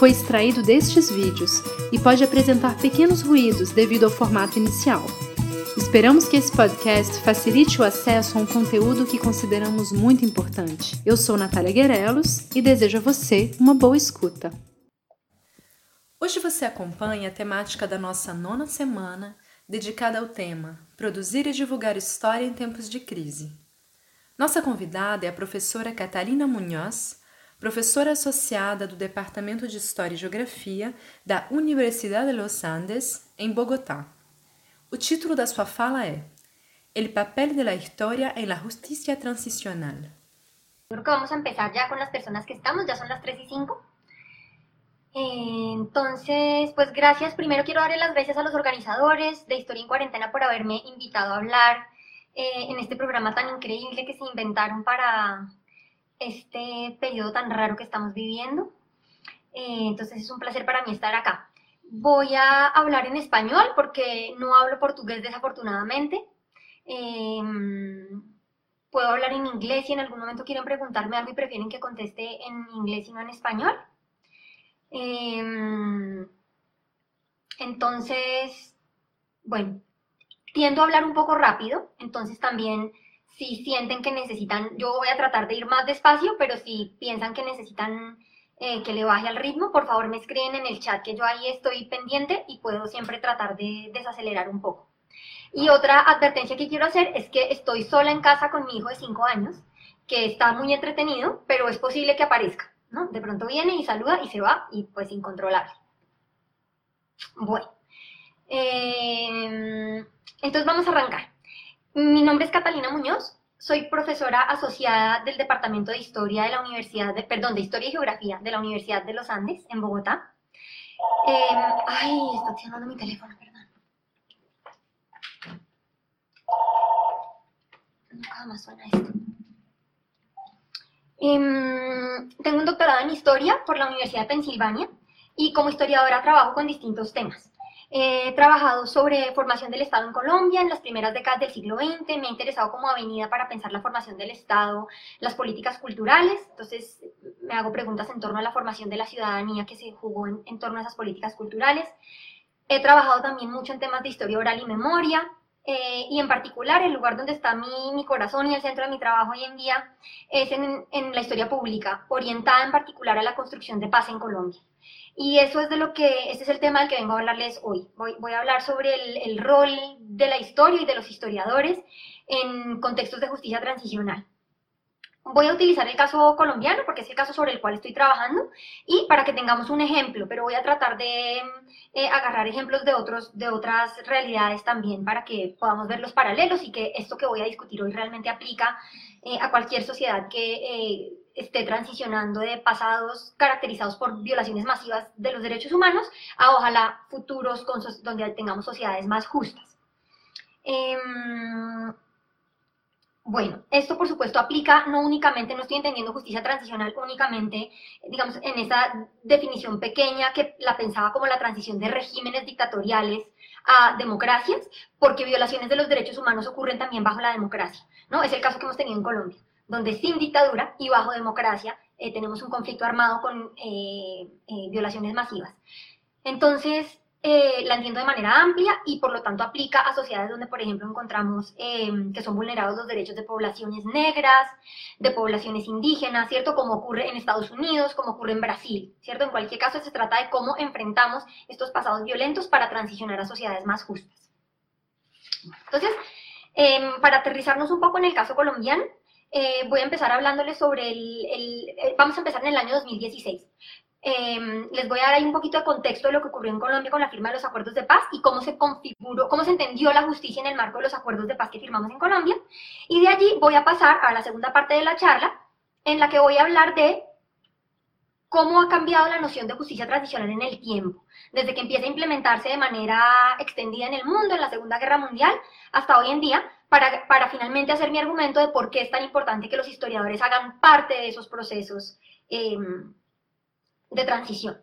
foi extraído destes vídeos e pode apresentar pequenos ruídos devido ao formato inicial. Esperamos que esse podcast facilite o acesso a um conteúdo que consideramos muito importante. Eu sou Natália Guerelos e desejo a você uma boa escuta. Hoje você acompanha a temática da nossa nona semana, dedicada ao tema Produzir e divulgar história em tempos de crise. Nossa convidada é a professora Catalina Munhoz, professora associada do Departamento de História e Geografia da Universidade de Los Andes, em Bogotá. O título da sua fala é El papel de la historia en la justicia transicional. Creo que vamos a empezar ya con las personas que estamos, ya son las 3 y 5. Eh, entonces, pues gracias. Primero quiero darle las gracias a los organizadores de Historia en Cuarentena por haberme invitado a hablar eh, en este programa tan increíble que se inventaron para, este periodo tan raro que estamos viviendo. Eh, entonces es un placer para mí estar acá. Voy a hablar en español porque no hablo portugués desafortunadamente. Em, puedo hablar en inglés y en algún momento quieren preguntarme algo y prefieren que conteste en inglés y no en español. Em, entonces, bueno, tiendo a hablar un poco rápido, entonces también si sienten que necesitan, yo voy a tratar de ir más despacio, pero si piensan que necesitan eh, que le baje al ritmo, por favor me escriben en el chat que yo ahí estoy pendiente y puedo siempre tratar de desacelerar un poco. Y otra advertencia que quiero hacer es que estoy sola en casa con mi hijo de 5 años, que está muy entretenido, pero es posible que aparezca, ¿no? De pronto viene y saluda y se va y pues incontrolable. Bueno, eh, entonces vamos a arrancar. Mi nombre es Catalina Muñoz, soy profesora asociada del Departamento de Historia de la Universidad, perdón, de Historia y Geografía de la Universidad de los Andes, en Bogotá. Eh, ay, está sonando mi teléfono, perdón. Nunca más suena esto. Eh, tengo un doctorado en Historia por la Universidad de Pensilvania y como historiadora trabajo con distintos temas. He trabajado sobre formación del Estado en Colombia en las primeras décadas del siglo XX, me ha interesado como avenida para pensar la formación del Estado, las políticas culturales, entonces me hago preguntas en torno a la formación de la ciudadanía que se jugó en, torno a esas políticas culturales. He trabajado también mucho en temas de historia oral y memoria, eh, y en particular el lugar donde está mi, corazón y el centro de mi trabajo hoy en día es en la historia pública, orientada en particular a la construcción de paz en Colombia. Y eso es de lo que, este es el tema del que vengo a hablarles hoy. Voy, a hablar sobre el, el, rol de la historia y de los historiadores en contextos de justicia transicional. Voy a utilizar el caso colombiano porque es el caso sobre el cual estoy trabajando y para que tengamos un ejemplo, pero voy a tratar de eh, agarrar ejemplos de, otros, de otras realidades también para que podamos ver los paralelos y que esto que voy a discutir hoy realmente aplica eh, a cualquier sociedad que eh, esté transicionando de pasados caracterizados por violaciones masivas de los derechos humanos a ojalá futuros con, donde tengamos sociedades más justas. Em, bueno, esto por supuesto aplica no únicamente, no estoy entendiendo justicia transicional únicamente, digamos, en esa definición pequeña que la pensaba como la transición de regímenes dictatoriales a democracias, porque violaciones de los derechos humanos ocurren también bajo la democracia, ¿no? Es el caso que hemos tenido en Colombia donde sin dictadura y bajo democracia eh, tenemos un conflicto armado con eh, eh, violaciones masivas. Entonces, la entiendo de manera amplia y por lo tanto aplica a sociedades donde, por ejemplo, encontramos que son vulnerados los derechos de poblaciones negras, de poblaciones indígenas, ¿cierto? Como ocurre en Estados Unidos, como ocurre en Brasil, ¿cierto? En cualquier caso, se trata de cómo enfrentamos estos pasados violentos para transicionar a sociedades más justas. Entonces, em, para aterrizarnos un poco en el caso colombiano, eh, voy a empezar hablándoles sobre el, eh, Vamos a empezar en el año 2016. Em, les voy a dar ahí un poquito de contexto de lo que ocurrió en Colombia con la firma de los acuerdos de paz y cómo se configuró, cómo se entendió la justicia en el marco de los acuerdos de paz que firmamos en Colombia. Y de allí voy a pasar a la segunda parte de la charla, en la que voy a hablar de cómo ha cambiado la noción de justicia transicional en el tiempo, desde que empieza a implementarse de manera extendida en el mundo, en la Segunda Guerra Mundial, hasta hoy en día, para, para finalmente hacer mi argumento de por qué es tan importante que los historiadores hagan parte de esos procesos em, de transición.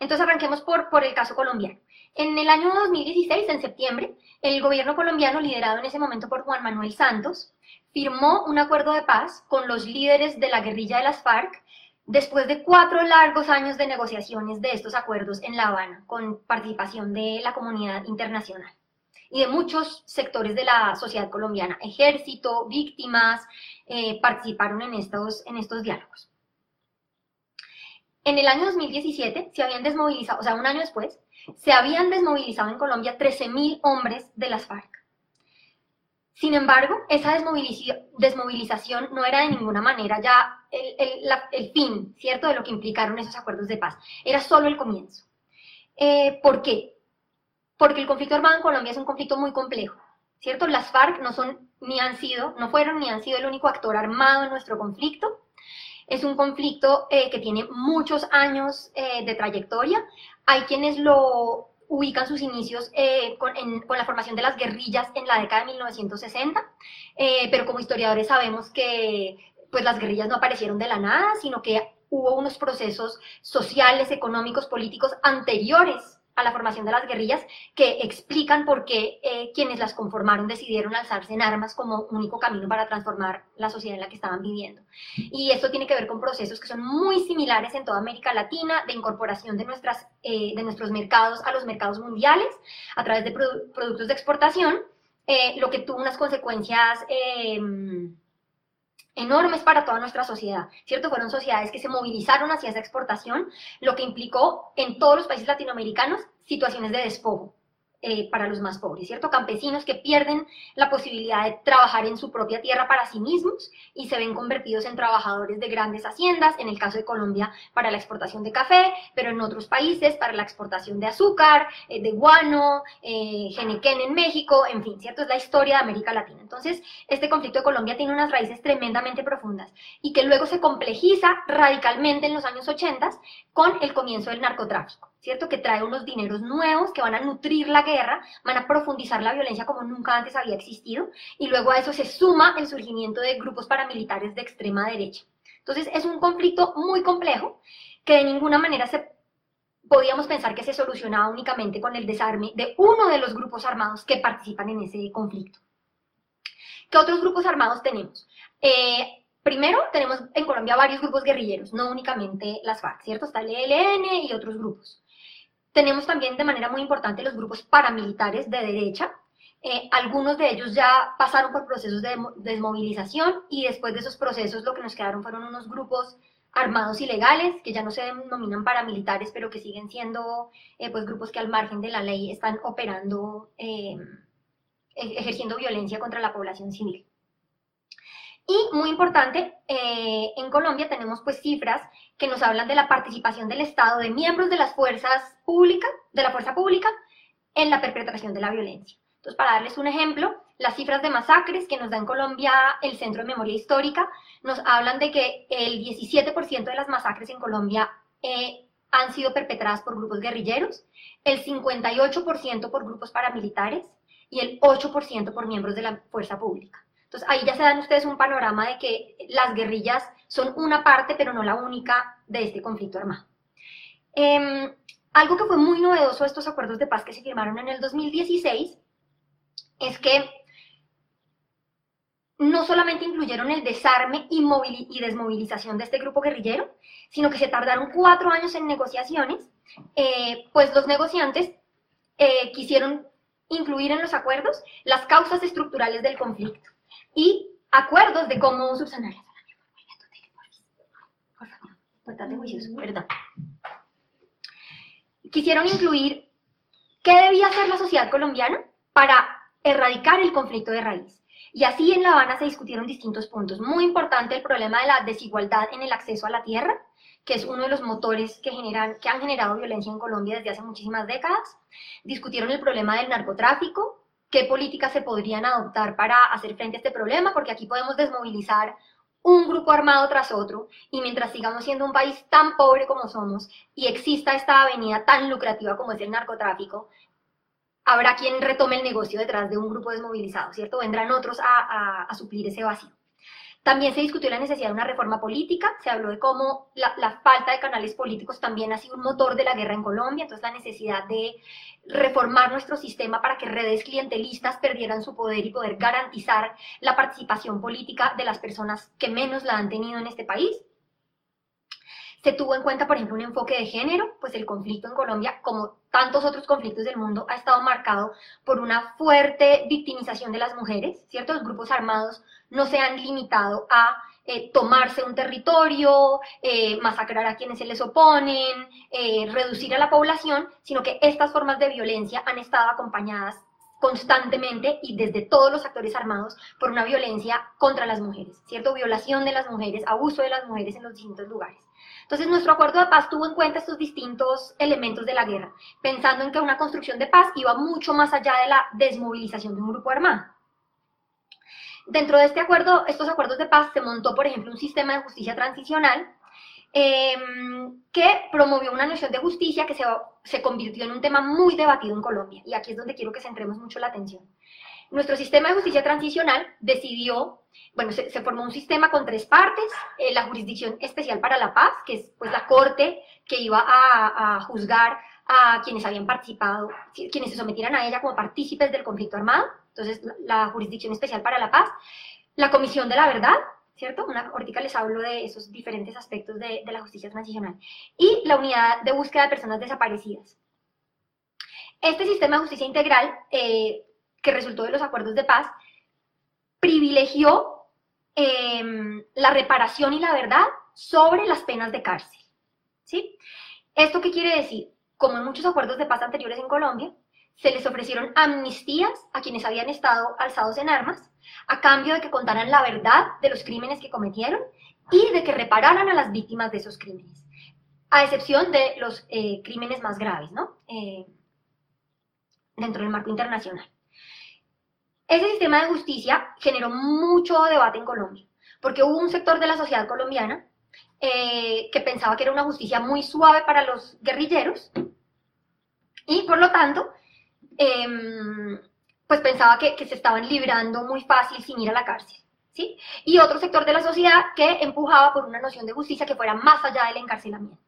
Entonces arranquemos por, por el caso colombiano. En el año 2016, en septiembre, el gobierno colombiano, liderado en ese momento por Juan Manuel Santos, firmó un acuerdo de paz con los líderes de la guerrilla de las FARC después de cuatro largos años de negociaciones de estos acuerdos en La Habana, con participación de la comunidad internacional y de muchos sectores de la sociedad colombiana, ejército, víctimas, eh, participaron en estos, en estos diálogos. En el año 2017 se habían desmovilizado, o sea, un año después, se habían desmovilizado en Colombia 13.000 hombres de las FARC. Sin embargo, esa desmovilización no era de ninguna manera ya el, fin, ¿cierto?, de lo que implicaron esos acuerdos de paz. Era solo el comienzo. Eh, ¿Por qué? Porque el conflicto armado en Colombia es un conflicto muy complejo, ¿cierto? Las FARC no son, ni han sido, no fueron ni han sido el único actor armado en nuestro conflicto. Es un conflicto eh, que tiene muchos años eh, de trayectoria. Hay quienes lo ubican sus inicios eh, con, la formación de las guerrillas en la década de 1960, pero como historiadores sabemos que pues, las guerrillas no aparecieron de la nada, sino que hubo unos procesos sociales, económicos, políticos anteriores a la formación de las guerrillas que explican por qué eh, quienes las conformaron decidieron alzarse en armas como único camino para transformar la sociedad en la que estaban viviendo. Y esto tiene que ver con procesos que son muy similares en toda América Latina, de incorporación de, nuestras, eh, de nuestros mercados a los mercados mundiales a través de productos de exportación, eh, lo que tuvo unas consecuencias em, enormes para toda nuestra sociedad, ¿cierto? Fueron sociedades que se movilizaron hacia esa exportación, lo que implicó en todos los países latinoamericanos situaciones de despojo. Eh, para los más pobres, ¿cierto? Campesinos que pierden la posibilidad de trabajar en su propia tierra para sí mismos y se ven convertidos en trabajadores de grandes haciendas, en el caso de Colombia para la exportación de café, pero en otros países para la exportación de azúcar, eh, de guano, eh, genequén en México, en fin, ¿cierto? Es la historia de América Latina. Entonces, este conflicto de Colombia tiene unas raíces tremendamente profundas y que luego se complejiza radicalmente en los años 80 con el comienzo del narcotráfico. ¿Cierto? Que trae unos dineros nuevos que van a nutrir la guerra, van a profundizar la violencia como nunca antes había existido, y luego a eso se suma el surgimiento de grupos paramilitares de extrema derecha. Entonces es un conflicto muy complejo que de ninguna manera se podíamos pensar que se solucionaba únicamente con el desarme de uno de los grupos armados que participan en ese conflicto. ¿Qué otros grupos armados tenemos? Eh, primero, tenemos en Colombia varios grupos guerrilleros, no únicamente las FARC, ¿cierto? Está el ELN y otros grupos. Tenemos también de manera muy importante los grupos paramilitares de derecha. Eh, algunos de ellos ya pasaron por procesos de desmovilización y después de esos procesos lo que nos quedaron fueron unos grupos armados ilegales que ya no se denominan paramilitares, pero que siguen siendo eh, pues grupos que al margen de la ley están operando, eh, e-, ejerciendo violencia contra la población civil. Y muy importante, eh, en Colombia tenemos pues cifras que nos hablan de la participación del Estado, de miembros de las fuerzas públicas, de la fuerza pública, en la perpetración de la violencia. Entonces, para darles un ejemplo, las cifras de masacres que nos da en Colombia el Centro de Memoria Histórica nos hablan de que el 17% de las masacres en Colombia eh, han sido perpetradas por grupos guerrilleros, el 58% por grupos paramilitares y el 8% por miembros de la fuerza pública. Entonces ahí ya se dan ustedes un panorama de que las guerrillas son una parte, pero no la única, de este conflicto armado. Em, algo que fue muy novedoso de estos acuerdos de paz que se firmaron en el 2016 es que no solamente incluyeron el desarme y, desmovilización de este grupo guerrillero, sino que se tardaron cuatro años en negociaciones, eh, pues los negociantes eh, quisieron incluir en los acuerdos las causas estructurales del conflicto y acuerdos de cómo subsanar Por favor, juicioso, perdón. Quisieron incluir qué debía hacer la sociedad colombiana para erradicar el conflicto de raíz. Y así en La Habana se discutieron distintos puntos. Muy importante el problema de la desigualdad en el acceso a la tierra, que es uno de los motores que, generan, que han generado violencia en Colombia desde hace muchísimas décadas. Discutieron el problema del narcotráfico, qué políticas se podrían adoptar para hacer frente a este problema, porque aquí podemos desmovilizar un grupo armado tras otro y mientras sigamos siendo un país tan pobre como somos y exista esta avenida tan lucrativa como es el narcotráfico, habrá quien retome el negocio detrás de un grupo desmovilizado, ¿cierto? Vendrán otros a, a suplir ese vacío. También se discutió la necesidad de una reforma política, se habló de cómo la, falta de canales políticos también ha sido un motor de la guerra en Colombia, entonces la necesidad de reformar nuestro sistema para que redes clientelistas perdieran su poder y poder garantizar la participación política de las personas que menos la han tenido en este país. Se tuvo en cuenta, por ejemplo, un enfoque de género, pues el conflicto en Colombia, como tantos otros conflictos del mundo, ha estado marcado por una fuerte victimización de las mujeres, ¿cierto? Los grupos armados no se han limitado a eh, tomarse un territorio, eh, masacrar a quienes se les oponen, eh, reducir a la población, sino que estas formas de violencia han estado acompañadas constantemente y desde todos los actores armados por una violencia contra las mujeres, ¿cierto? Violación de las mujeres, abuso de las mujeres en los distintos lugares. Entonces, nuestro acuerdo de paz tuvo en cuenta estos distintos elementos de la guerra, pensando en que una construcción de paz iba mucho más allá de la desmovilización de un grupo armado. Dentro de este acuerdo, estos acuerdos de paz, se montó, por ejemplo, un sistema de justicia transicional em, que promovió una noción de justicia que se, se convirtió en un tema muy debatido en Colombia. Y aquí es donde quiero que centremos mucho la atención. Nuestro sistema de justicia transicional decidió, bueno, se, formó un sistema con tres partes, eh, la Jurisdicción Especial para la Paz, que es pues la corte que iba a, a juzgar a quienes habían participado, quienes se sometieran a ella como partícipes del conflicto armado, entonces la Jurisdicción Especial para la Paz, la Comisión de la Verdad, ¿cierto? Una, ahorita les hablo de esos diferentes aspectos de, la justicia transicional, y la Unidad de Búsqueda de Personas Desaparecidas. Este sistema de justicia integral, eh, que resultó de los acuerdos de paz, privilegió em, la reparación y la verdad sobre las penas de cárcel. ¿sí? ¿Esto qué quiere decir? como en muchos acuerdos de paz anteriores en Colombia, se les ofrecieron amnistías a quienes habían estado alzados en armas, a cambio de que contaran la verdad de los crímenes que cometieron y de que repararan a las víctimas de esos crímenes, a excepción de los eh, crímenes más graves, ¿no? Eh, dentro del marco internacional. Ese sistema de justicia generó mucho debate en Colombia, porque hubo un sector de la sociedad colombiana eh, que pensaba que era una justicia muy suave para los guerrilleros y por lo tanto, em, pues pensaba que, se estaban librando muy fácil sin ir a la cárcel. ¿sí? Y otro sector de la sociedad que empujaba por una noción de justicia que fuera más allá del encarcelamiento.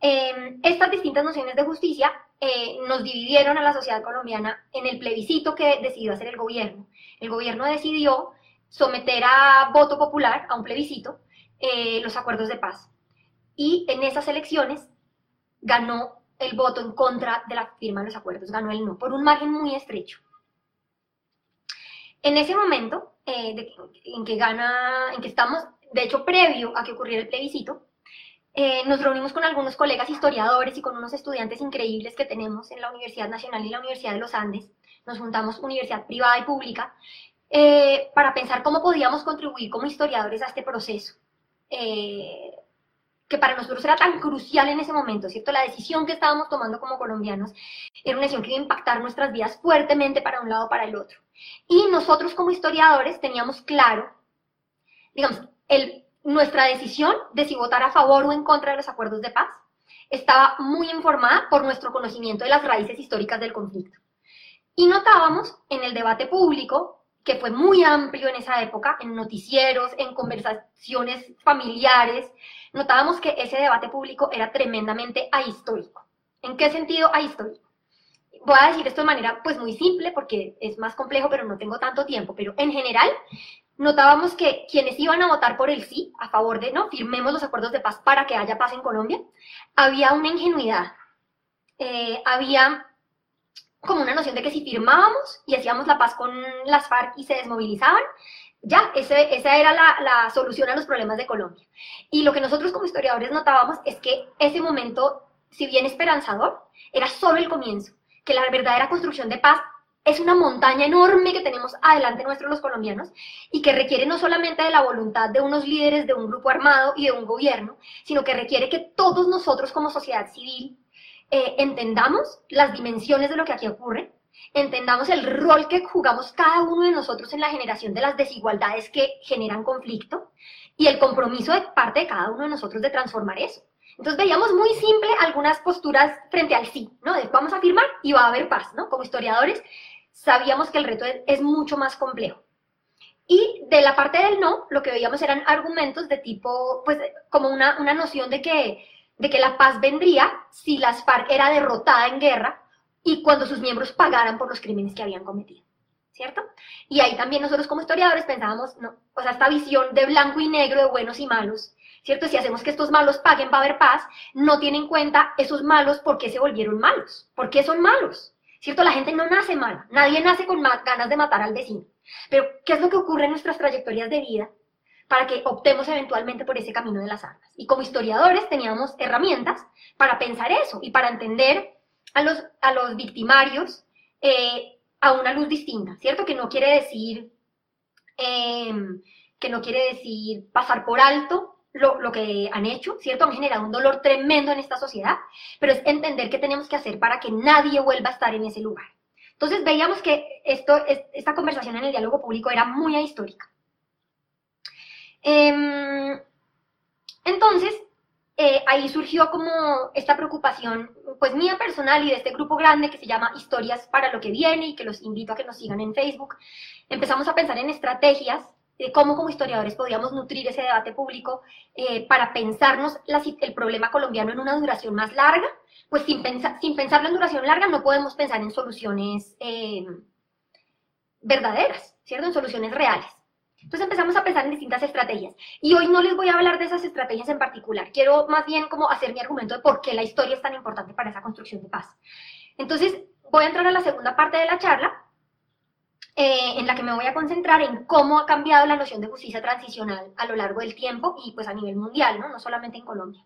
Em, estas distintas nociones de justicia eh, nos dividieron a la sociedad colombiana en el plebiscito que decidió hacer el gobierno. El gobierno decidió someter a voto popular, a un plebiscito, eh, los acuerdos de paz. Y en esas elecciones ganó el voto en contra de la firma de los acuerdos, ganó el no, por un margen muy estrecho. En ese momento, eh, en que gana, en que estamos, de hecho, previo a que ocurriera el plebiscito, eh, nos reunimos con algunos colegas historiadores y con unos estudiantes increíbles que tenemos en la Universidad Nacional y la Universidad de los Andes. Nos juntamos universidad privada y pública para pensar cómo podíamos contribuir como historiadores a este proceso. Eh, que para nosotros era tan crucial en ese momento, ¿cierto? La decisión que estábamos tomando como colombianos era una decisión que iba a impactar nuestras vidas fuertemente para un lado o para el otro. Y nosotros como historiadores teníamos claro, digamos, nuestra decisión de si votar a favor o en contra de los acuerdos de paz estaba muy informada por nuestro conocimiento de las raíces históricas del conflicto. Y notábamos en el debate público que fue muy amplio en esa época, en noticieros, en conversaciones familiares, notábamos que ese debate público era tremendamente ahistórico. ¿En qué sentido ahistórico? Voy a decir esto de manera pues muy simple porque es más complejo, pero no tengo tanto tiempo, pero en general notábamos que quienes iban a votar por el sí, a favor de, no, firmemos los acuerdos de paz para que haya paz en Colombia, había una ingenuidad, eh, había como una noción de que si firmábamos y hacíamos la paz con las FARC y se desmovilizaban, ya, ese, esa era la, la, solución a los problemas de Colombia. Y lo que nosotros como historiadores notábamos es que ese momento, si bien esperanzador, era solo el comienzo, que la verdadera construcción de paz es una montaña enorme que tenemos adelante nuestros los colombianos y que requiere no solamente de la voluntad de unos líderes de un grupo armado y de un gobierno, sino que requiere que todos nosotros como sociedad civil eh, entendamos las dimensiones de lo que aquí ocurre, entendamos el rol que jugamos cada uno de nosotros en la generación de las desigualdades que generan conflicto y el compromiso de parte de cada uno de nosotros de transformar eso. Entonces veíamos muy simple algunas posturas frente al sí, ¿no? De vamos a firmar y va a haber paz, ¿no? Como historiadores sabíamos que el reto es, mucho más complejo. Y de la parte del no, lo que veíamos eran argumentos de tipo, pues como una, una noción de que, de que la paz vendría si las FARC era derrotada en guerra y cuando sus miembros pagaran por los crímenes que habían cometido. ¿cierto? Y ahí también nosotros como historiadores pensábamos, no, o sea, esta visión de blanco y negro, de buenos y malos, ¿cierto? Si hacemos que estos malos paguen para haber paz, no tiene en cuenta esos malos por qué se volvieron malos, por qué son malos, ¿cierto? La gente no nace mala, nadie nace con ganas de matar al vecino. Pero, ¿qué es lo que ocurre en nuestras trayectorias de vida para que optemos eventualmente por ese camino de las armas? Y como historiadores teníamos herramientas para pensar eso y para entender a los, a los victimarios eh, a una luz distinta, ¿cierto? Que no quiere decir, em, que no quiere decir pasar por alto lo, lo, que han hecho, ¿cierto? Han generado un dolor tremendo en esta sociedad, pero es entender qué tenemos que hacer para que nadie vuelva a estar en ese lugar. Entonces veíamos que esto, esta conversación en el diálogo público era muy ahistórica. Em, entonces, eh, ahí surgió como esta preocupación, pues mía personal y de este grupo grande que se llama Historias para lo que viene y que los invito a que nos sigan en Facebook. Empezamos a pensar en estrategias de cómo como historiadores podíamos nutrir ese debate público eh, para pensarnos el problema colombiano en una duración más larga, pues sin, sin pensarlo en duración larga no podemos pensar en soluciones eh, verdaderas, ¿cierto? En soluciones reales. Entonces empezamos a pensar en distintas estrategias. Y hoy no les voy a hablar de esas estrategias en particular. Quiero más bien como hacer mi argumento de por qué la historia es tan importante para esa construcción de paz. Entonces voy a entrar a la segunda parte de la charla, eh, en la que me voy a concentrar en cómo ha cambiado la noción de justicia transicional a lo largo del tiempo y pues a nivel mundial, no, no solamente en Colombia.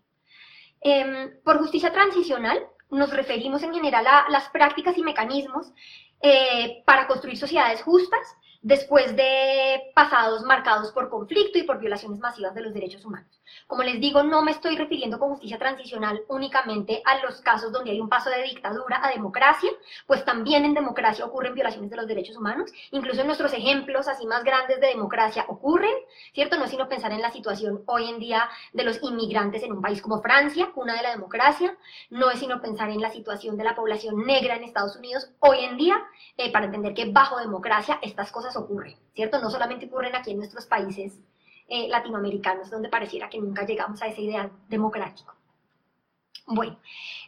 Em, por justicia transicional nos referimos en general a las prácticas y mecanismos eh, para construir sociedades justas después de pasados marcados por conflicto y por violaciones masivas de los derechos humanos. Como les digo, no me estoy refiriendo con justicia transicional únicamente a los casos donde hay un paso de dictadura a democracia, pues también en democracia ocurren violaciones de los derechos humanos, incluso en nuestros ejemplos así más grandes de democracia ocurren, ¿cierto? No es sino pensar en la situación hoy en día de los inmigrantes en un país como Francia, una de la democracia, no es sino pensar en la situación de la población negra en Estados Unidos hoy en día, eh, para entender que bajo democracia estas cosas ocurren, ¿cierto? No solamente ocurren aquí en nuestros países eh, latinoamericanos, donde pareciera que nunca llegamos a ese ideal democrático. Bueno,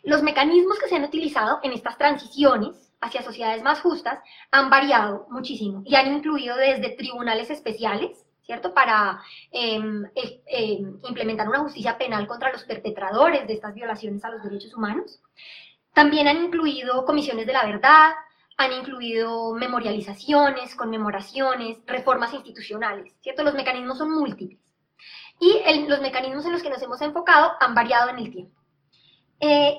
los mecanismos que se han utilizado en estas transiciones hacia sociedades más justas han variado muchísimo y han incluido desde tribunales especiales, ¿cierto? Para em, em, implementar una justicia penal contra los perpetradores de estas violaciones a los derechos humanos. También han incluido comisiones de la verdad, han incluido memorializaciones, conmemoraciones, reformas institucionales, ¿cierto? Los mecanismos son múltiples. Y los mecanismos en los que nos hemos enfocado han variado en el tiempo. Eh,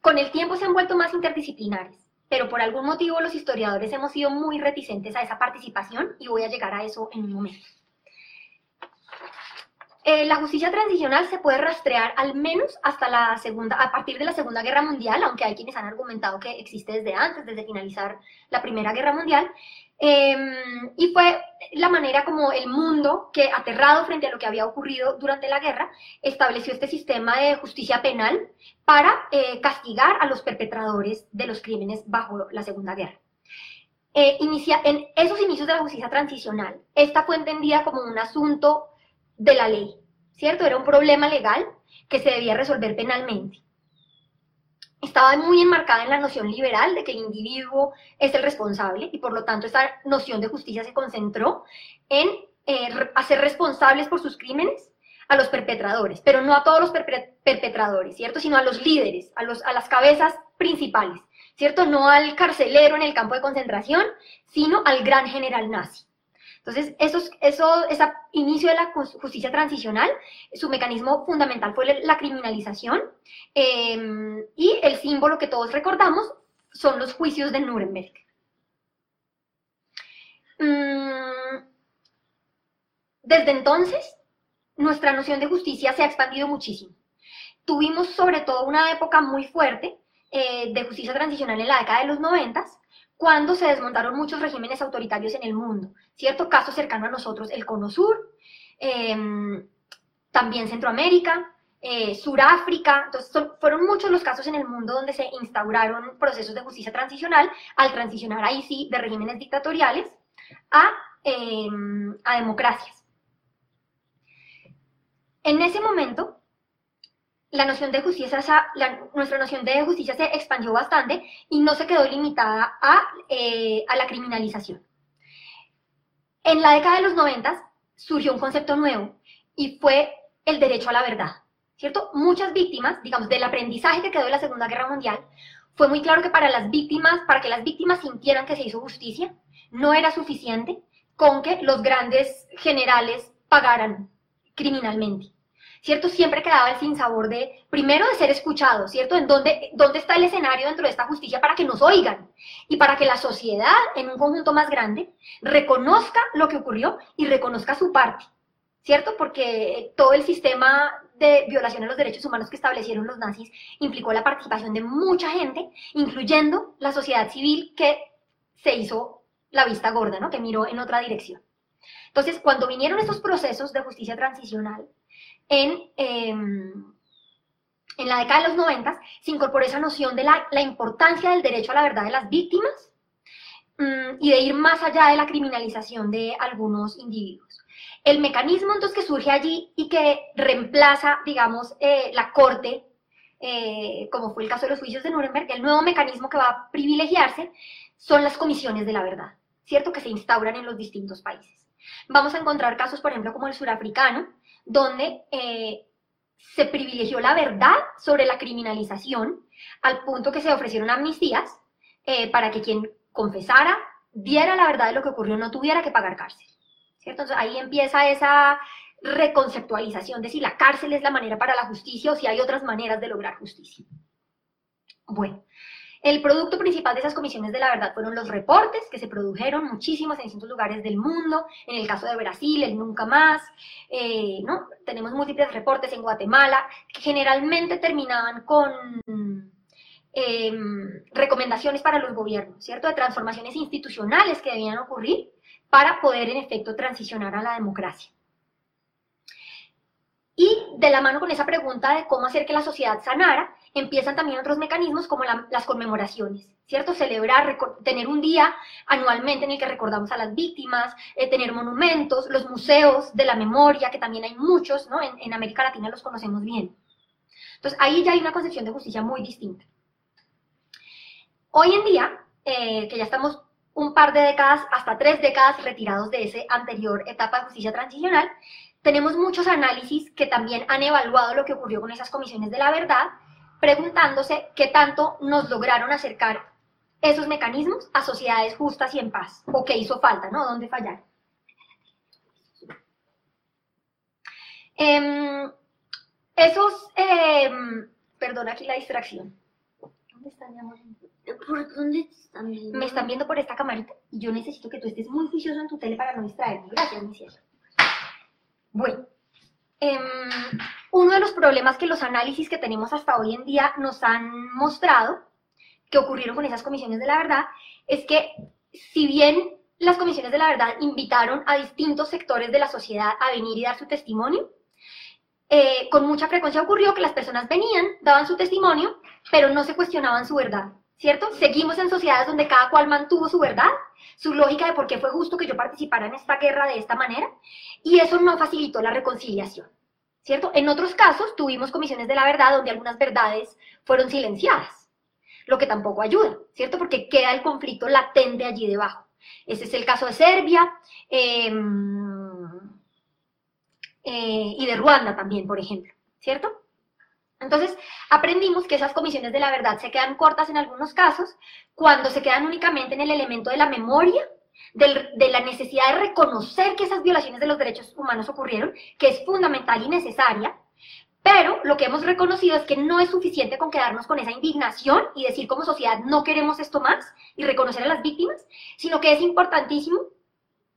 con el tiempo se han vuelto más interdisciplinares, pero por algún motivo los historiadores hemos sido muy reticentes a esa participación y voy a llegar a eso en un momento. Eh, la justicia transicional se puede rastrear al menos hasta la segunda, a partir de la Segunda Guerra Mundial, aunque hay quienes han argumentado que existe desde antes, desde finalizar la Primera Guerra Mundial. Em, y fue la manera como el mundo, que aterrado frente a lo que había ocurrido durante la guerra, estableció este sistema de justicia penal para eh, castigar a los perpetradores de los crímenes bajo la Segunda Guerra. Eh, inicia, en esos inicios de la justicia transicional, esta fue entendida como un asunto de la ley, ¿cierto? Era un problema legal que se debía resolver penalmente. Estaba muy enmarcada en la noción liberal de que el individuo es el responsable y por lo tanto esta noción de justicia se concentró en eh, hacer responsables por sus crímenes a los perpetradores, pero no a todos los perpetradores, ¿cierto? Sino a los líderes, a, los, a las cabezas principales, ¿cierto? No al carcelero en el campo de concentración, sino al gran general nazi. Entonces, eso, eso, ese inicio de la justicia transicional, su mecanismo fundamental fue la criminalización em, y el símbolo que todos recordamos son los juicios de Nuremberg. Mm, desde entonces, nuestra noción de justicia se ha expandido muchísimo. Tuvimos sobre todo una época muy fuerte eh, de justicia transicional en la década de los noventas, cuando se desmontaron muchos regímenes autoritarios en el mundo, ¿cierto? Caso cercano a nosotros, el Cono Sur, em, también Centroamérica, eh, Suráfrica, entonces fueron muchos los casos en el mundo donde se instauraron procesos de justicia transicional al transicionar ahí sí de regímenes dictatoriales a, em, a democracias. En ese momento, la noción de justicia, nuestra noción de justicia se expandió bastante y no se quedó limitada a, eh, a la criminalización. En la década de los 90 surgió un concepto nuevo y fue el derecho a la verdad, ¿cierto? Muchas víctimas, digamos, del aprendizaje que quedó de la Segunda Guerra Mundial, fue muy claro que para las víctimas, para que las víctimas sintieran que se hizo justicia, no era suficiente con que los grandes generales pagaran criminalmente. ¿Cierto? Siempre quedaba el sinsabor de, primero, de ser escuchado, ¿cierto? En dónde, dónde está el escenario dentro de esta justicia para que nos oigan y para que la sociedad, en un conjunto más grande, reconozca lo que ocurrió y reconozca su parte, ¿cierto? Porque todo el sistema de violación de los derechos humanos que establecieron los nazis implicó la participación de mucha gente, incluyendo la sociedad civil que se hizo la vista gorda, ¿no? Que miró en otra dirección. Entonces, cuando vinieron estos procesos de justicia transicional, en, em, en la década de los 90 se incorporó esa noción de la, importancia del derecho a la verdad de las víctimas mm, y de ir más allá de la criminalización de algunos individuos. El mecanismo entonces que surge allí y que reemplaza, digamos, eh, la corte, eh, como fue el caso de los juicios de Nuremberg, el nuevo mecanismo que va a privilegiarse son las comisiones de la verdad, ¿cierto? Que se instauran en los distintos países. Vamos a encontrar casos, por ejemplo, como el surafricano, donde eh, se privilegió la verdad sobre la criminalización al punto que se ofrecieron amnistías eh, para que quien confesara, diera la verdad de lo que ocurrió, no tuviera que pagar cárcel. ¿cierto? Entonces ahí empieza esa reconceptualización de si la cárcel es la manera para la justicia o si hay otras maneras de lograr justicia. Bueno, el producto principal de esas comisiones de la verdad fueron los reportes que se produjeron muchísimos en distintos lugares del mundo, en el caso de Brasil, el Nunca Más, eh, ¿no? tenemos múltiples reportes en Guatemala, que generalmente terminaban con em, recomendaciones para los gobiernos, ¿cierto? De transformaciones institucionales que debían ocurrir para poder en efecto transicionar a la democracia. Y de la mano con esa pregunta de cómo hacer que la sociedad sanara, empiezan también otros mecanismos como las conmemoraciones, ¿cierto? Celebrar, tener un día anualmente en el que recordamos a las víctimas, eh, tener monumentos, los museos de la memoria, que también hay muchos, ¿no? En, América Latina los conocemos bien. Entonces, ahí ya hay una concepción de justicia muy distinta. Hoy en día, eh, que ya estamos un par de décadas, hasta tres décadas retirados de esa anterior etapa de justicia transicional, tenemos muchos análisis que también han evaluado lo que ocurrió con esas comisiones de la verdad preguntándose qué tanto nos lograron acercar esos mecanismos a sociedades justas y en paz, o qué hizo falta, ¿no? ¿Dónde fallar? Em, esos, em, perdón, aquí la distracción. ¿Dónde están, mi amor? ¿Por dónde están viendo? Me están viendo por esta camarita y yo necesito que tú estés muy juicioso en tu tele para no distraerme. Gracias, mi cielo. Bueno, em, uno de los problemas que los análisis que tenemos hasta hoy en día nos han mostrado, que ocurrieron con esas comisiones de la verdad, es que si bien las comisiones de la verdad invitaron a distintos sectores de la sociedad a venir y dar su testimonio, eh, con mucha frecuencia ocurrió que las personas venían, daban su testimonio, pero no se cuestionaban su verdad, ¿cierto? Seguimos en sociedades donde cada cual mantuvo su verdad, su lógica de por qué fue justo que yo participara en esta guerra de esta manera, y eso no facilitó la reconciliación. ¿Cierto? En otros casos tuvimos comisiones de la verdad donde algunas verdades fueron silenciadas, lo que tampoco ayuda, ¿cierto? Porque queda el conflicto latente allí debajo. Ese es el caso de Serbia em, eh, y de Ruanda también, por ejemplo, ¿cierto? Entonces, aprendimos que esas comisiones de la verdad se quedan cortas en algunos casos cuando se quedan únicamente en el elemento de la memoria de la necesidad de reconocer que esas violaciones de los derechos humanos ocurrieron, que es fundamental y necesaria, pero lo que hemos reconocido es que no es suficiente con quedarnos con esa indignación y decir como sociedad no queremos esto más y reconocer a las víctimas, sino que es importantísimo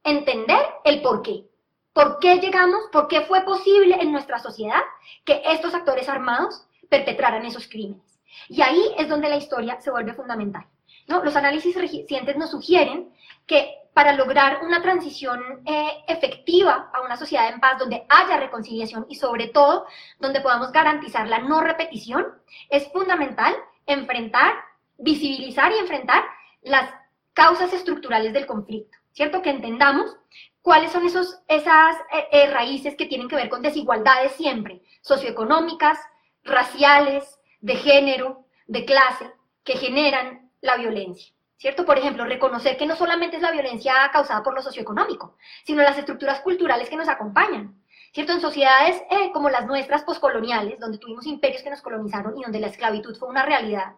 entender el por qué. ¿Por qué llegamos? ¿Por qué fue posible en nuestra sociedad que estos actores armados perpetraran esos crímenes? Y ahí es donde la historia se vuelve fundamental. ¿No? Los análisis recientes nos sugieren que para lograr una transición eh, efectiva a una sociedad en paz donde haya reconciliación y sobre todo donde podamos garantizar la no repetición, es fundamental enfrentar, visibilizar y enfrentar las causas estructurales del conflicto, ¿cierto? Que entendamos cuáles son esos, esas eh, eh, raíces que tienen que ver con desigualdades siempre, socioeconómicas, raciales, de género, de clase, que generan la violencia. ¿Cierto? Por ejemplo, reconocer que no solamente es la violencia causada por lo socioeconómico, sino las estructuras culturales que nos acompañan. ¿Cierto? En sociedades eh, como las nuestras poscoloniales, donde tuvimos imperios que nos colonizaron y donde la esclavitud fue una realidad,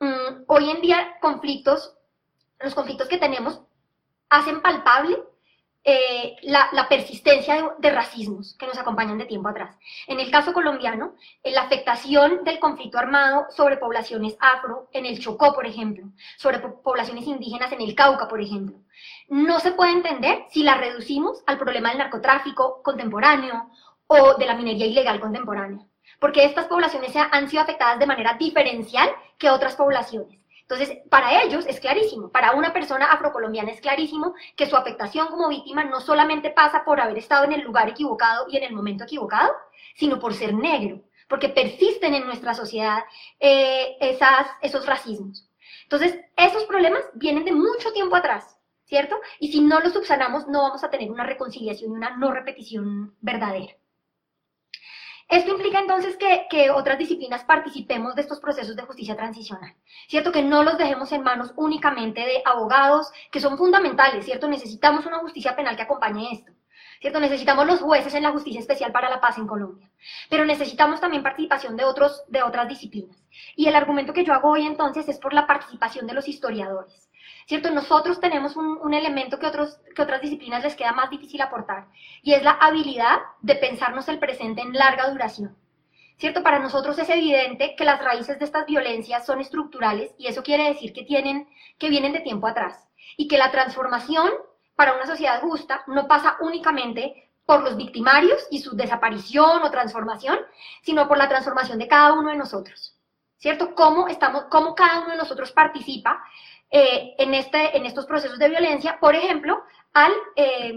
mm, hoy en día conflictos, los conflictos que tenemos hacen palpable eh, la, persistencia de, racismos que nos acompañan de tiempo atrás. En el caso colombiano, eh, la afectación del conflicto armado sobre poblaciones afro en el Chocó, por ejemplo, sobre poblaciones indígenas en el Cauca, por ejemplo, no se puede entender si la reducimos al problema del narcotráfico contemporáneo o de la minería ilegal contemporánea, porque estas poblaciones han sido afectadas de manera diferencial que otras poblaciones. Entonces, para ellos es clarísimo, para una persona afrocolombiana es clarísimo que su afectación como víctima no solamente pasa por haber estado en el lugar equivocado y en el momento equivocado, sino por ser negro, porque persisten en nuestra sociedad eh, esos racismos. Entonces, esos problemas vienen de mucho tiempo atrás, ¿cierto? Y si no los subsanamos, no vamos a tener una reconciliación y una no repetición verdadera. Esto implica entonces que, otras disciplinas participemos de estos procesos de justicia transicional, ¿cierto? Que no los dejemos en manos únicamente de abogados, que son fundamentales, ¿cierto? Necesitamos una justicia penal que acompañe esto, ¿cierto? Necesitamos los jueces en la justicia especial para la paz en Colombia, pero necesitamos también participación de, otros, de otras disciplinas. Y el argumento que yo hago hoy entonces es por la participación de los historiadores. ¿Cierto? Nosotros tenemos un, elemento que, otros, que otras disciplinas les queda más difícil aportar, y es la habilidad de pensarnos el presente en larga duración. ¿Cierto? Para nosotros es evidente que las raíces de estas violencias son estructurales y eso quiere decir que, tienen, que vienen de tiempo atrás y que la transformación para una sociedad justa no pasa únicamente por los victimarios y su desaparición o transformación, sino por la transformación de cada uno de nosotros. ¿Cierto? Cómo, estamos, cómo cada uno de nosotros participa eh, en, este, en estos procesos de violencia, por ejemplo, al eh,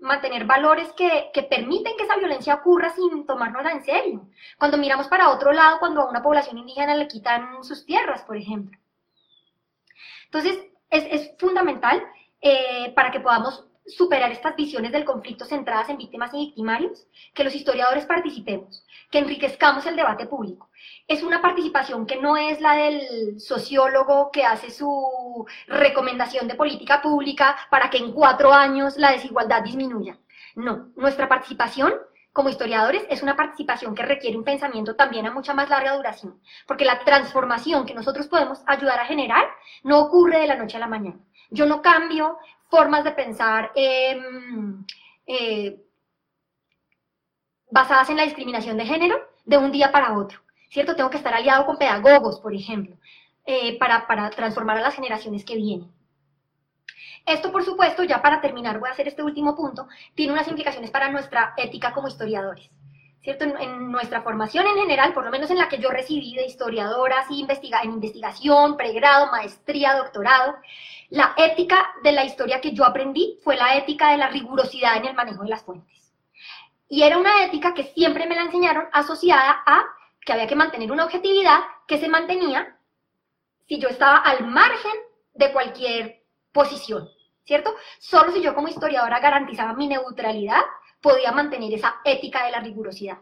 mantener valores que, que, permiten que esa violencia ocurra sin tomárnosla en serio. Cuando miramos para otro lado, cuando a una población indígena le quitan sus tierras, por ejemplo. Entonces, es, es fundamental eh, para que podamos superar estas visiones del conflicto centradas en víctimas y victimarios, que los historiadores participemos, que enriquezcamos el debate público. Es una participación que no es la del sociólogo que hace su recomendación de política pública para que en cuatro años la desigualdad disminuya. No, nuestra participación como historiadores es una participación que requiere un pensamiento también a mucha más larga duración, porque la transformación que nosotros podemos ayudar a generar no ocurre de la noche a la mañana. Yo no cambio formas de pensar em, eh, basadas en la discriminación de género de un día para otro, ¿cierto? Tengo que estar aliado con pedagogos, por ejemplo, eh, para, para transformar a las generaciones que vienen. Esto, por supuesto, ya para terminar, voy a hacer este último punto, tiene unas implicaciones para nuestra ética como historiadores. ¿cierto? En, nuestra formación en general, por lo menos en la que yo recibí de historiadoras y investiga, en investigación, pregrado, maestría, doctorado, la ética de la historia que yo aprendí fue la ética de la rigurosidad en el manejo de las fuentes. Y era una ética que siempre me la enseñaron asociada a que había que mantener una objetividad que se mantenía si yo estaba al margen de cualquier posición, ¿cierto? Solo si yo como historiadora garantizaba mi neutralidad podía mantener esa ética de la rigurosidad.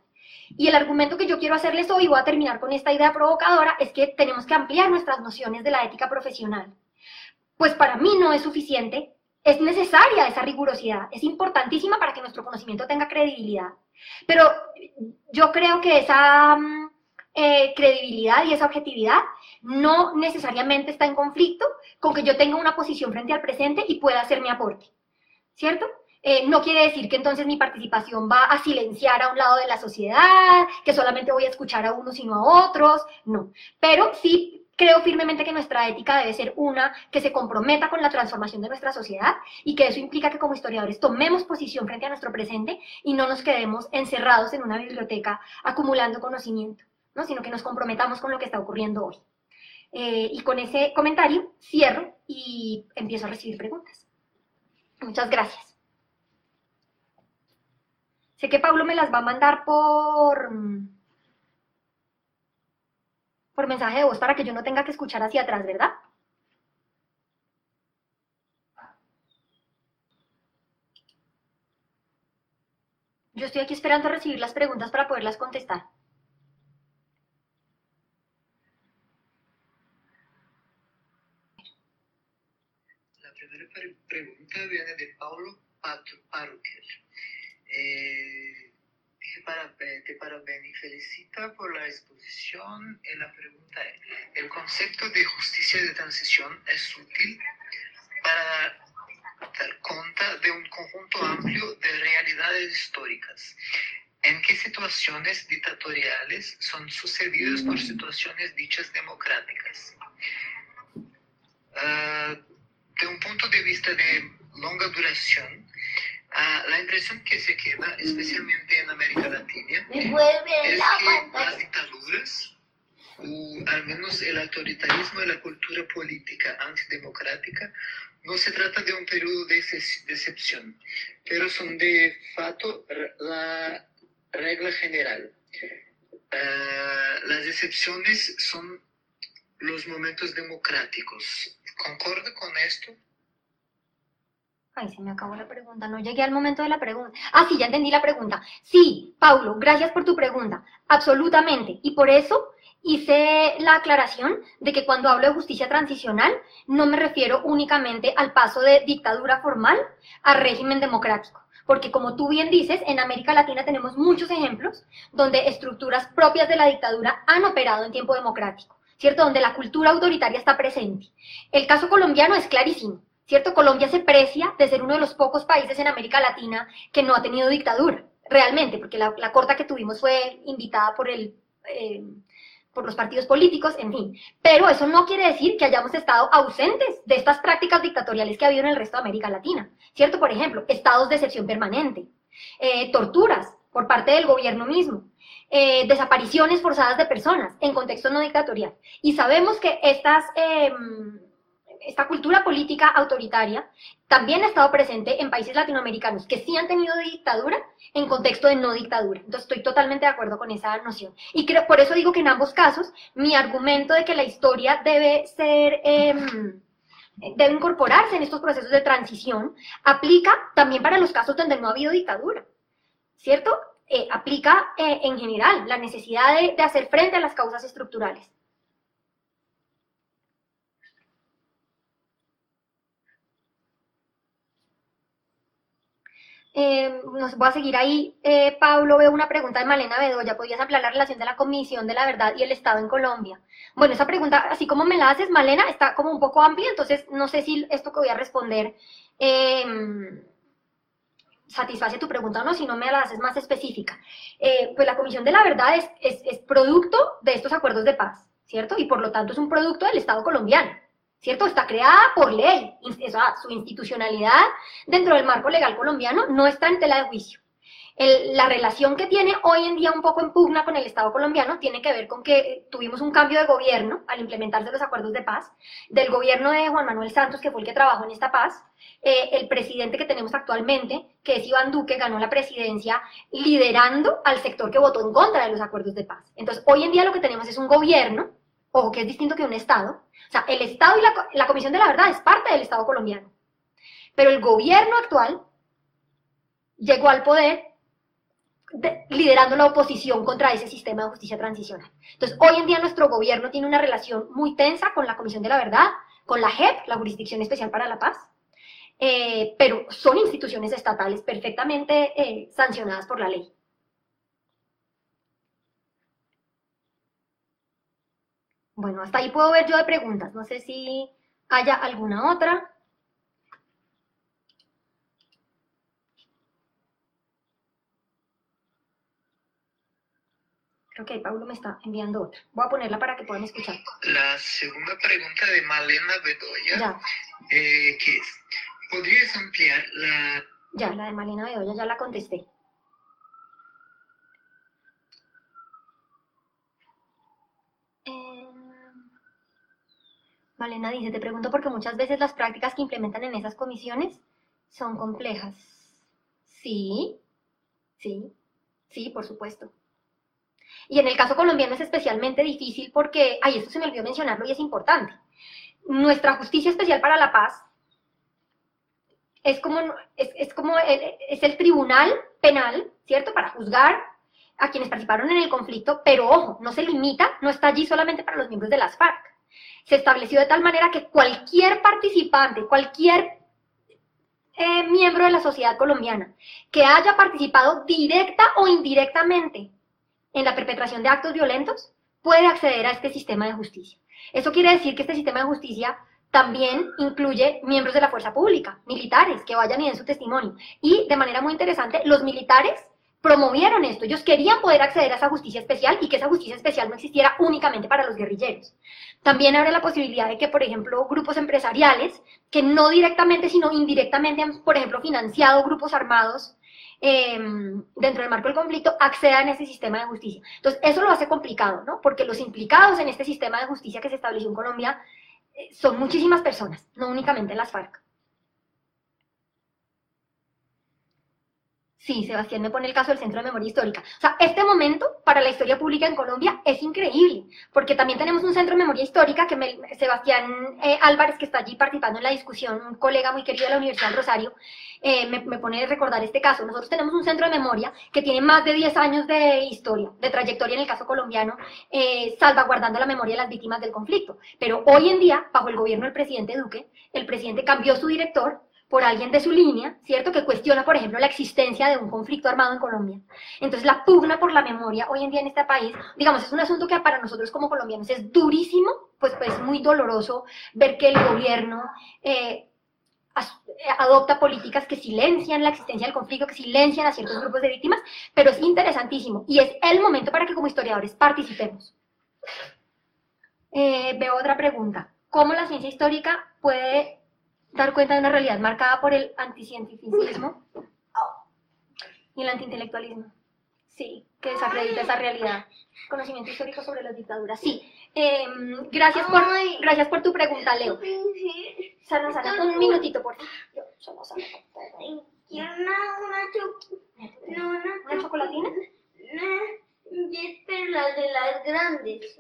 Y el argumento que yo quiero hacerles hoy, voy a terminar con esta idea provocadora, es que tenemos que ampliar nuestras nociones de la ética profesional. Pues para mí no es suficiente, es necesaria esa rigurosidad, es importantísima para que nuestro conocimiento tenga credibilidad. Pero yo creo que esa mm, eh, credibilidad y esa objetividad no necesariamente está en conflicto con que yo tenga una posición frente al presente y pueda hacer mi aporte. ¿Cierto? Eh, no quiere decir que entonces mi participación va a silenciar a un lado de la sociedad, que solamente voy a escuchar a unos y no a otros, no. Pero sí creo firmemente que nuestra ética debe ser una que se comprometa con la transformación de nuestra sociedad y que eso implica que como historiadores tomemos posición frente a nuestro presente y no nos quedemos encerrados en una biblioteca acumulando conocimiento, ¿no? sino que nos comprometamos con lo que está ocurriendo hoy. Eh, y con ese comentario cierro y empiezo a recibir preguntas. Muchas gracias. Sé que Pablo me las va a mandar por, por mensaje de voz para que yo no tenga que escuchar hacia atrás, ¿verdad? Yo estoy aquí esperando recibir las preguntas para poderlas contestar. La primera pregunta viene de Paulo Paruquer. Eh, te parabéns y felicita por la exposición. Y la pregunta es, ¿el concepto de justicia de transición es útil para dar cuenta de un conjunto amplio de realidades históricas. ¿En qué situaciones dictatoriales son sucedidas por situaciones dichas democráticas? Ah, de un punto de vista de longa duración, ah, la impresión que se queda, especialmente en América Latina, es que las dictaduras, o al menos el autoritarismo y la cultura política antidemocrática, no se trata de un periodo de excepción, pero son de facto la regla general. Ah, las excepciones son los momentos democráticos. ¿Concorda con esto? Ay, se me acabó la pregunta, no llegué al momento de la pregunta. Ah, sí, ya entendí la pregunta. Sí, Paulo, gracias por tu pregunta. Absolutamente. Y por eso hice la aclaración de que cuando hablo de justicia transicional no me refiero únicamente al paso de dictadura formal a régimen democrático. Porque como tú bien dices, en América Latina tenemos muchos ejemplos donde estructuras propias de la dictadura han operado en tiempo democrático, ¿cierto? Donde la cultura autoritaria está presente. El caso colombiano es clarísimo, ¿cierto? Colombia se precia de ser uno de los pocos países en América Latina que no ha tenido dictadura, realmente, porque la, corta que tuvimos fue invitada por el... Eh, por los partidos políticos, en fin. Pero eso no quiere decir que hayamos estado ausentes de estas prácticas dictatoriales que ha habido en el resto de América Latina, ¿cierto? Por ejemplo, estados de excepción permanente, eh, torturas por parte del gobierno mismo, eh, desapariciones forzadas de personas en contexto no dictatorial. Y sabemos que estas... Em, esta cultura política autoritaria también ha estado presente en países latinoamericanos que sí han tenido dictadura en contexto de no dictadura. Entonces estoy totalmente de acuerdo con esa noción. Y creo, por eso digo que en ambos casos mi argumento de que la historia debe ser... Em, debe incorporarse en estos procesos de transición, aplica también para los casos donde no ha habido dictadura, ¿cierto? Eh, aplica eh, en general la necesidad de hacer frente a las causas estructurales. Eh, nos voy a seguir ahí. Eh, Pablo, veo una pregunta de Malena Bedoya. ¿Podrías hablar la relación de la Comisión de la Verdad y el Estado en Colombia? Bueno, esa pregunta, así como me la haces, Malena, está como un poco amplia, entonces no sé si esto que voy a responder em, satisface tu pregunta o no, si no me la haces más específica. Eh, pues la Comisión de la Verdad es, es producto de estos acuerdos de paz, ¿cierto? Y por lo tanto es un producto del Estado colombiano. ¿Cierto? Está creada por ley, su institucionalidad dentro del marco legal colombiano no está en tela de juicio. la relación que tiene hoy en día un poco en pugna con el Estado colombiano tiene que ver con que tuvimos un cambio de gobierno al implementarse los acuerdos de paz, del gobierno de Juan Manuel Santos, que fue el que trabajó en esta paz, eh, el presidente que tenemos actualmente, que es Iván Duque, ganó la presidencia liderando al sector que votó en contra de los acuerdos de paz. Entonces, hoy en día lo que tenemos es un gobierno ojo, que es distinto que un Estado. O sea, el Estado y la, Comisión de la Verdad es parte del Estado colombiano. Pero el gobierno actual llegó al poder liderando la oposición contra ese sistema de justicia transicional. Entonces, hoy en día nuestro gobierno tiene una relación muy tensa con la Comisión de la Verdad, con la JEP, la Jurisdicción Especial para la Paz, eh, pero son instituciones estatales perfectamente eh, sancionadas por la ley. Bueno, hasta ahí puedo ver yo de preguntas. No sé si haya alguna otra. Creo que Pablo me está enviando otra. Voy a ponerla para que puedan escuchar. La segunda pregunta de Malena Bedoya, eh, que es, ¿podrías ampliar la... Ya, la de Malena Bedoya ya la contesté. Malena dice, te pregunto porque muchas veces las prácticas que implementan en esas comisiones son complejas. Sí, sí, sí, por supuesto. Y en el caso colombiano es especialmente difícil porque, ay, esto se me olvidó mencionarlo y es importante. Nuestra justicia especial para la paz es como, es, como el, es el tribunal penal, ¿cierto? Para juzgar a quienes participaron en el conflicto, pero ojo, no se limita, no está allí solamente para los miembros de las FARC. Se estableció de tal manera que cualquier participante, cualquier eh, miembro de la sociedad colombiana que haya participado directa o indirectamente en la perpetración de actos violentos puede acceder a este sistema de justicia. Eso quiere decir que este sistema de justicia también incluye miembros de la fuerza pública, militares, que vayan y den su testimonio. Y de manera muy interesante, los militares promovieron esto. Ellos querían poder acceder a esa justicia especial y que esa justicia especial no existiera únicamente para los guerrilleros. También abre la posibilidad de que, por ejemplo, grupos empresariales que no directamente, sino indirectamente han, por ejemplo, financiado grupos armados em, dentro del marco del conflicto, accedan a ese sistema de justicia. Entonces, eso lo hace complicado, ¿no? Porque los implicados en este sistema de justicia que se estableció en Colombia eh, son muchísimas personas, no únicamente las FARC. Sí, Sebastián me pone el caso del Centro de Memoria Histórica. O sea, este momento para la historia pública en Colombia es increíble, porque también tenemos un Centro de Memoria Histórica que Sebastián eh, Álvarez, que está allí participando en la discusión, un colega muy querido de la Universidad del Rosario, eh, me, pone a recordar este caso. Nosotros tenemos un centro de memoria que tiene más de 10 años de historia, de trayectoria en el caso colombiano, eh, salvaguardando la memoria de las víctimas del conflicto. Pero hoy en día, bajo el gobierno del presidente Duque, el presidente cambió su director por alguien de su línea, ¿cierto? Que cuestiona, por ejemplo, la existencia de un conflicto armado en Colombia. Entonces, la pugna por la memoria hoy en día en este país, digamos, es un asunto que para nosotros como colombianos es durísimo, pues, pues es muy doloroso ver que el gobierno eh, adopta políticas que silencian la existencia del conflicto, que silencian a ciertos grupos de víctimas, pero es interesantísimo y es el momento para que como historiadores participemos. Eh, veo otra pregunta. ¿Cómo la ciencia histórica puede dar cuenta de una realidad marcada por el anticientificismo y el antiintelectualismo. Sí, que desacredita esa realidad. Conocimiento histórico sobre las dictaduras. Sí. Em, gracias, por, gracias por tu pregunta, Leo. Sana, sana, un minutito, por favor. Yo, solo sana. Quiero una, una, ¿Una chocolatina? No, pero las de las grandes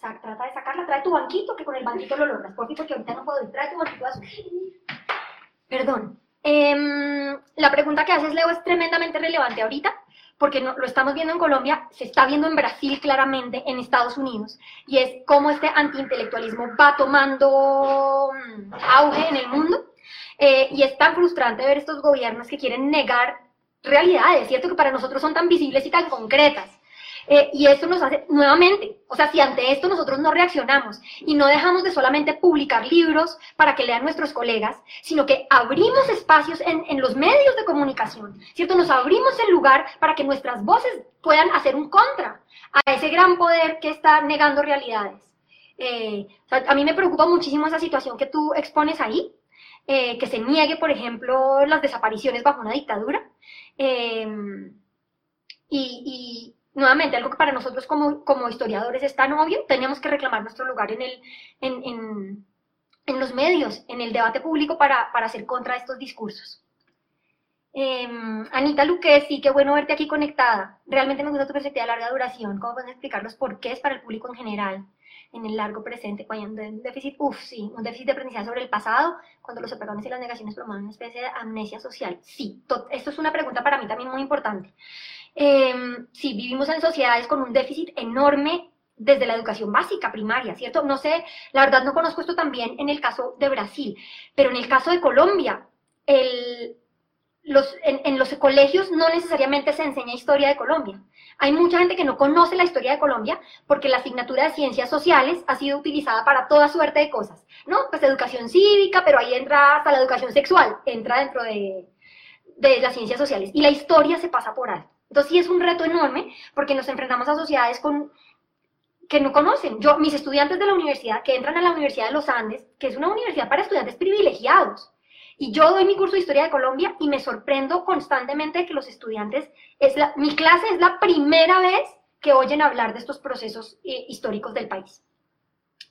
trata de sacarla, trae tu banquito, que con el banquito lo logras, por porque ahorita no puedo ir, trae tu banquito. Perdón. Em, la pregunta que haces, Leo, es tremendamente relevante ahorita, porque no, lo estamos viendo en Colombia, se está viendo en Brasil claramente, en Estados Unidos, y es cómo este antiintelectualismo va tomando mm, auge en el mundo, eh, y es tan frustrante ver estos gobiernos que quieren negar realidades, ¿cierto? Que para nosotros son tan visibles y tan concretas. Eh, y esto nos hace, nuevamente, o sea, si ante esto nosotros no reaccionamos y no dejamos de solamente publicar libros para que lean nuestros colegas, sino que abrimos espacios en, en los medios de comunicación, ¿cierto? Nos abrimos el lugar para que nuestras voces puedan hacer un contra a ese gran poder que está negando realidades. Eh, a mí me preocupa muchísimo esa situación que tú expones ahí, eh, que se niegue, por ejemplo, las desapariciones bajo una dictadura. y, nuevamente, algo que para nosotros como, como historiadores es tan obvio, teníamos que reclamar nuestro lugar en, el, en, en, en los medios, en el debate público para, para hacer contra estos discursos. Em, Anita Luque, sí, qué bueno verte aquí conectada. Realmente me gusta tu perspectiva de larga duración. ¿Cómo puedes explicar los porqués para el público en general en el largo presente? Cuando hay un déficit, uff, sí, un déficit de aprendizaje sobre el pasado, cuando los apagones y las negaciones promueven una especie de amnesia social. Sí, esto es una pregunta para mí también muy importante. Eh, sí, vivimos en sociedades con un déficit enorme desde la educación básica, primaria, ¿cierto? No sé, la verdad no conozco esto también en el caso de Brasil, pero en el caso de Colombia, en, los colegios no necesariamente se enseña historia de Colombia. Hay mucha gente que no conoce la historia de Colombia porque la asignatura de ciencias sociales ha sido utilizada para toda suerte de cosas, ¿no? Pues educación cívica, pero ahí entra hasta la educación sexual, entra dentro de, de las ciencias sociales. Y la historia se pasa por alto. Entonces sí es un reto enorme porque nos enfrentamos a sociedades con, que no conocen. Yo, mis estudiantes de la universidad que entran a la Universidad de los Andes, que es una universidad para estudiantes privilegiados, y yo doy mi curso de Historia de Colombia y me sorprendo constantemente de que los estudiantes, es la, mi clase es la primera vez que oyen hablar de estos procesos eh, históricos del país.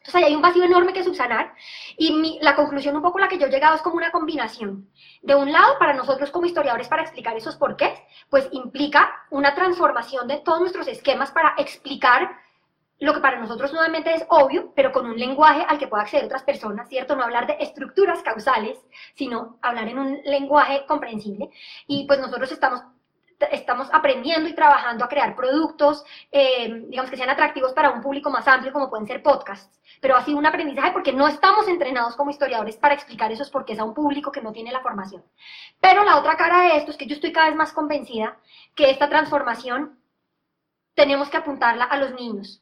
Entonces ahí hay un vacío enorme que subsanar y la conclusión un poco la que yo he llegado es como una combinación. De un lado, para nosotros como historiadores, para explicar esos porqués, pues implica una transformación de todos nuestros esquemas para explicar lo que para nosotros nuevamente es obvio, pero con un lenguaje al que pueda acceder otras personas, ¿cierto? No hablar de estructuras causales, sino hablar en un lenguaje comprensible. Y pues nosotros estamos estamos aprendiendo y trabajando a crear productos, eh, digamos que sean atractivos para un público más amplio, como pueden ser podcasts. Pero ha sido un aprendizaje porque no estamos entrenados como historiadores para explicar esos porqués a un público que no tiene la formación. Pero la otra cara de esto es que yo estoy cada vez más convencida que esta transformación tenemos que apuntarla a los niños.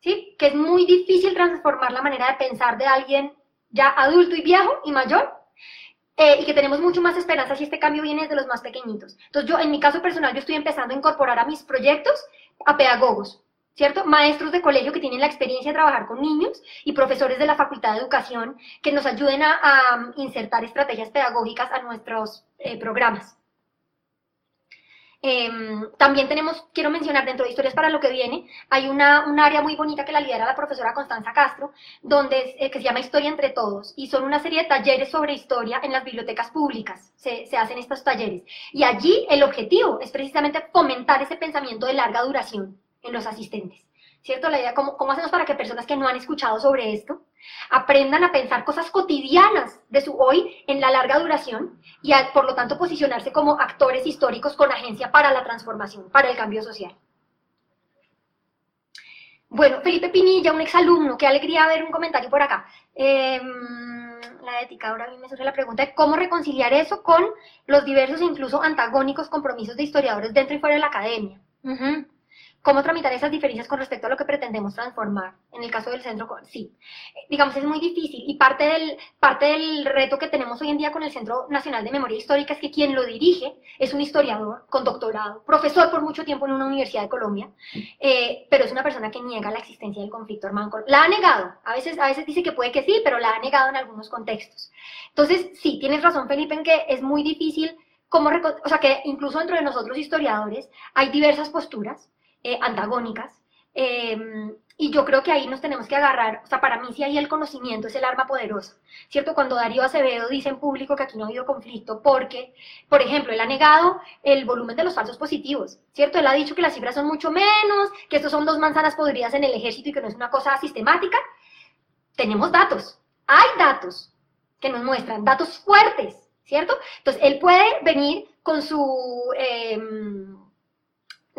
¿Sí? Que es muy difícil transformar la manera de pensar de alguien ya adulto y viejo y mayor eh, y que tenemos mucho más esperanza si este cambio viene desde los más pequeñitos. Entonces yo, en mi caso personal, yo estoy empezando a incorporar a mis proyectos a pedagogos, ¿cierto? Maestros de colegio que tienen la experiencia de trabajar con niños y profesores de la Facultad de Educación que nos ayuden a, insertar estrategias pedagógicas a nuestros eh, programas. Em, también tenemos, quiero mencionar dentro de Historias para lo que viene, hay una, un área muy bonita que la lidera la profesora Constanza Castro, donde eh, que se llama Historia entre Todos, y son una serie de talleres sobre historia en las bibliotecas públicas, se, se hacen estos talleres. Y allí el objetivo es precisamente fomentar ese pensamiento de larga duración en los asistentes. ¿Cierto? La idea, ¿cómo, ¿cómo hacemos para que personas que no han escuchado sobre esto aprendan a pensar cosas cotidianas de su hoy en la larga duración y por lo tanto posicionarse como actores históricos con agencia para la transformación, para el cambio social? Bueno, Felipe Pinilla, un exalumno, qué alegría ver un comentario por acá. Em, la ética, ahora a mí me surge la pregunta de cómo reconciliar eso con los diversos e incluso antagónicos compromisos de historiadores dentro y fuera de la academia. ¿Cómo tramitar esas diferencias con respecto a lo que pretendemos transformar? En el caso del centro, sí. Digamos, es muy difícil y parte del, parte del reto que tenemos hoy en día con el Centro Nacional de Memoria Histórica es que quien lo dirige es un historiador con doctorado, profesor por mucho tiempo en una universidad de Colombia, eh, pero es una persona que niega la existencia del conflicto armado. La ha negado. A veces, a veces dice que puede que sí, pero la ha negado en algunos contextos. Entonces, sí, tienes razón, Felipe, en que es muy difícil cómo, o sea, que incluso dentro de nosotros historiadores hay diversas posturas eh, antagónicas. Em, y yo creo que ahí nos tenemos que agarrar, o sea, para mí sí ahí el conocimiento es el arma poderosa, ¿cierto? Cuando Darío Acevedo dice en público que aquí no ha habido conflicto, porque, por ejemplo, él ha negado el volumen de los falsos positivos, ¿cierto? Él ha dicho que las cifras son mucho menos, que estos son dos manzanas podridas en el ejército y que no es una cosa sistemática. Tenemos datos, hay datos que nos muestran, datos fuertes, ¿cierto? Entonces, él puede venir con su... Em,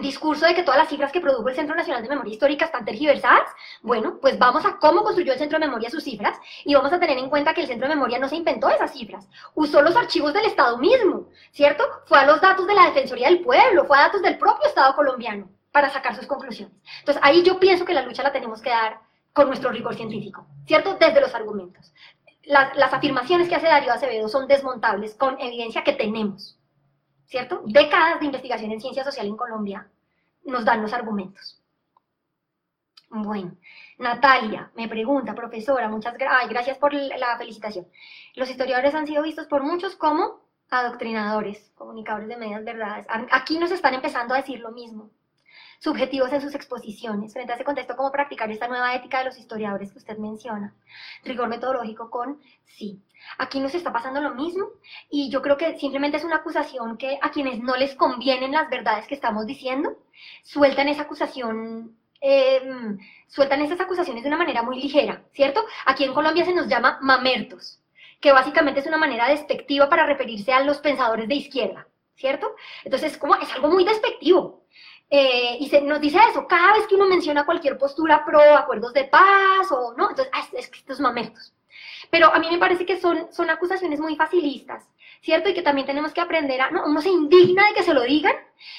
discurso de que todas las cifras que produjo el Centro Nacional de Memoria Histórica están tergiversadas, bueno, pues vamos a cómo construyó el Centro de Memoria sus cifras y vamos a tener en cuenta que el Centro de Memoria no se inventó esas cifras, usó los archivos del Estado mismo, ¿cierto? Fue a los datos de la Defensoría del Pueblo, fue a datos del propio Estado colombiano para sacar sus conclusiones. Entonces ahí yo pienso que la lucha la tenemos que dar con nuestro rigor científico, ¿cierto? Desde los argumentos. Las, las afirmaciones que hace Darío Acevedo son desmontables con evidencia que tenemos. ¿Cierto? Décadas de investigación en ciencia social en Colombia nos dan los argumentos. Bueno, Natalia me pregunta, profesora, muchas gracias por la felicitación. Los historiadores han sido vistos por muchos como adoctrinadores, comunicadores de medias verdades. Aquí nos están empezando a decir lo mismo subjetivos en sus exposiciones. Frente a ese contexto, ¿cómo practicar esta nueva ética de los historiadores que usted menciona? Rigor metodológico con sí. Aquí nos está pasando lo mismo y yo creo que simplemente es una acusación que a quienes no les convienen las verdades que estamos diciendo, sueltan esa acusación em, sueltan esas acusaciones de una manera muy ligera, ¿cierto? Aquí en Colombia se nos llama mamertos, que básicamente es una manera despectiva para referirse a los pensadores de izquierda, ¿cierto? Entonces, como es algo muy despectivo. Eh, y se nos dice eso, cada vez que uno menciona cualquier postura pro acuerdos de paz o no, entonces, ah, es, que estos mamertos. Pero a mí me parece que son, son acusaciones muy facilistas, ¿cierto? Y que también tenemos que aprender a, no, uno se indigna de que se lo digan,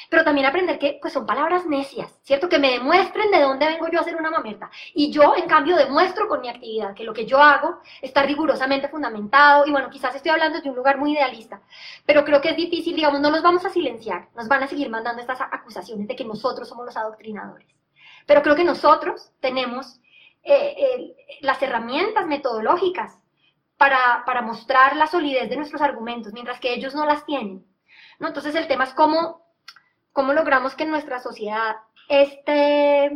pero también aprender que pues son palabras necias, ¿cierto? Que me demuestren de dónde vengo yo a hacer una mamerta. Y yo, en cambio, demuestro con mi actividad que lo que yo hago está rigurosamente fundamentado. Y bueno, quizás estoy hablando de un lugar muy idealista, pero creo que es difícil, digamos, no nos vamos a silenciar, nos van a seguir mandando estas acusaciones de que nosotros somos los adoctrinadores. Pero creo que nosotros tenemos eh, las herramientas metodológicas para, para, mostrar la solidez de nuestros argumentos, mientras que ellos no las tienen. ¿no? Entonces el tema es cómo, cómo logramos que en nuestra sociedad este,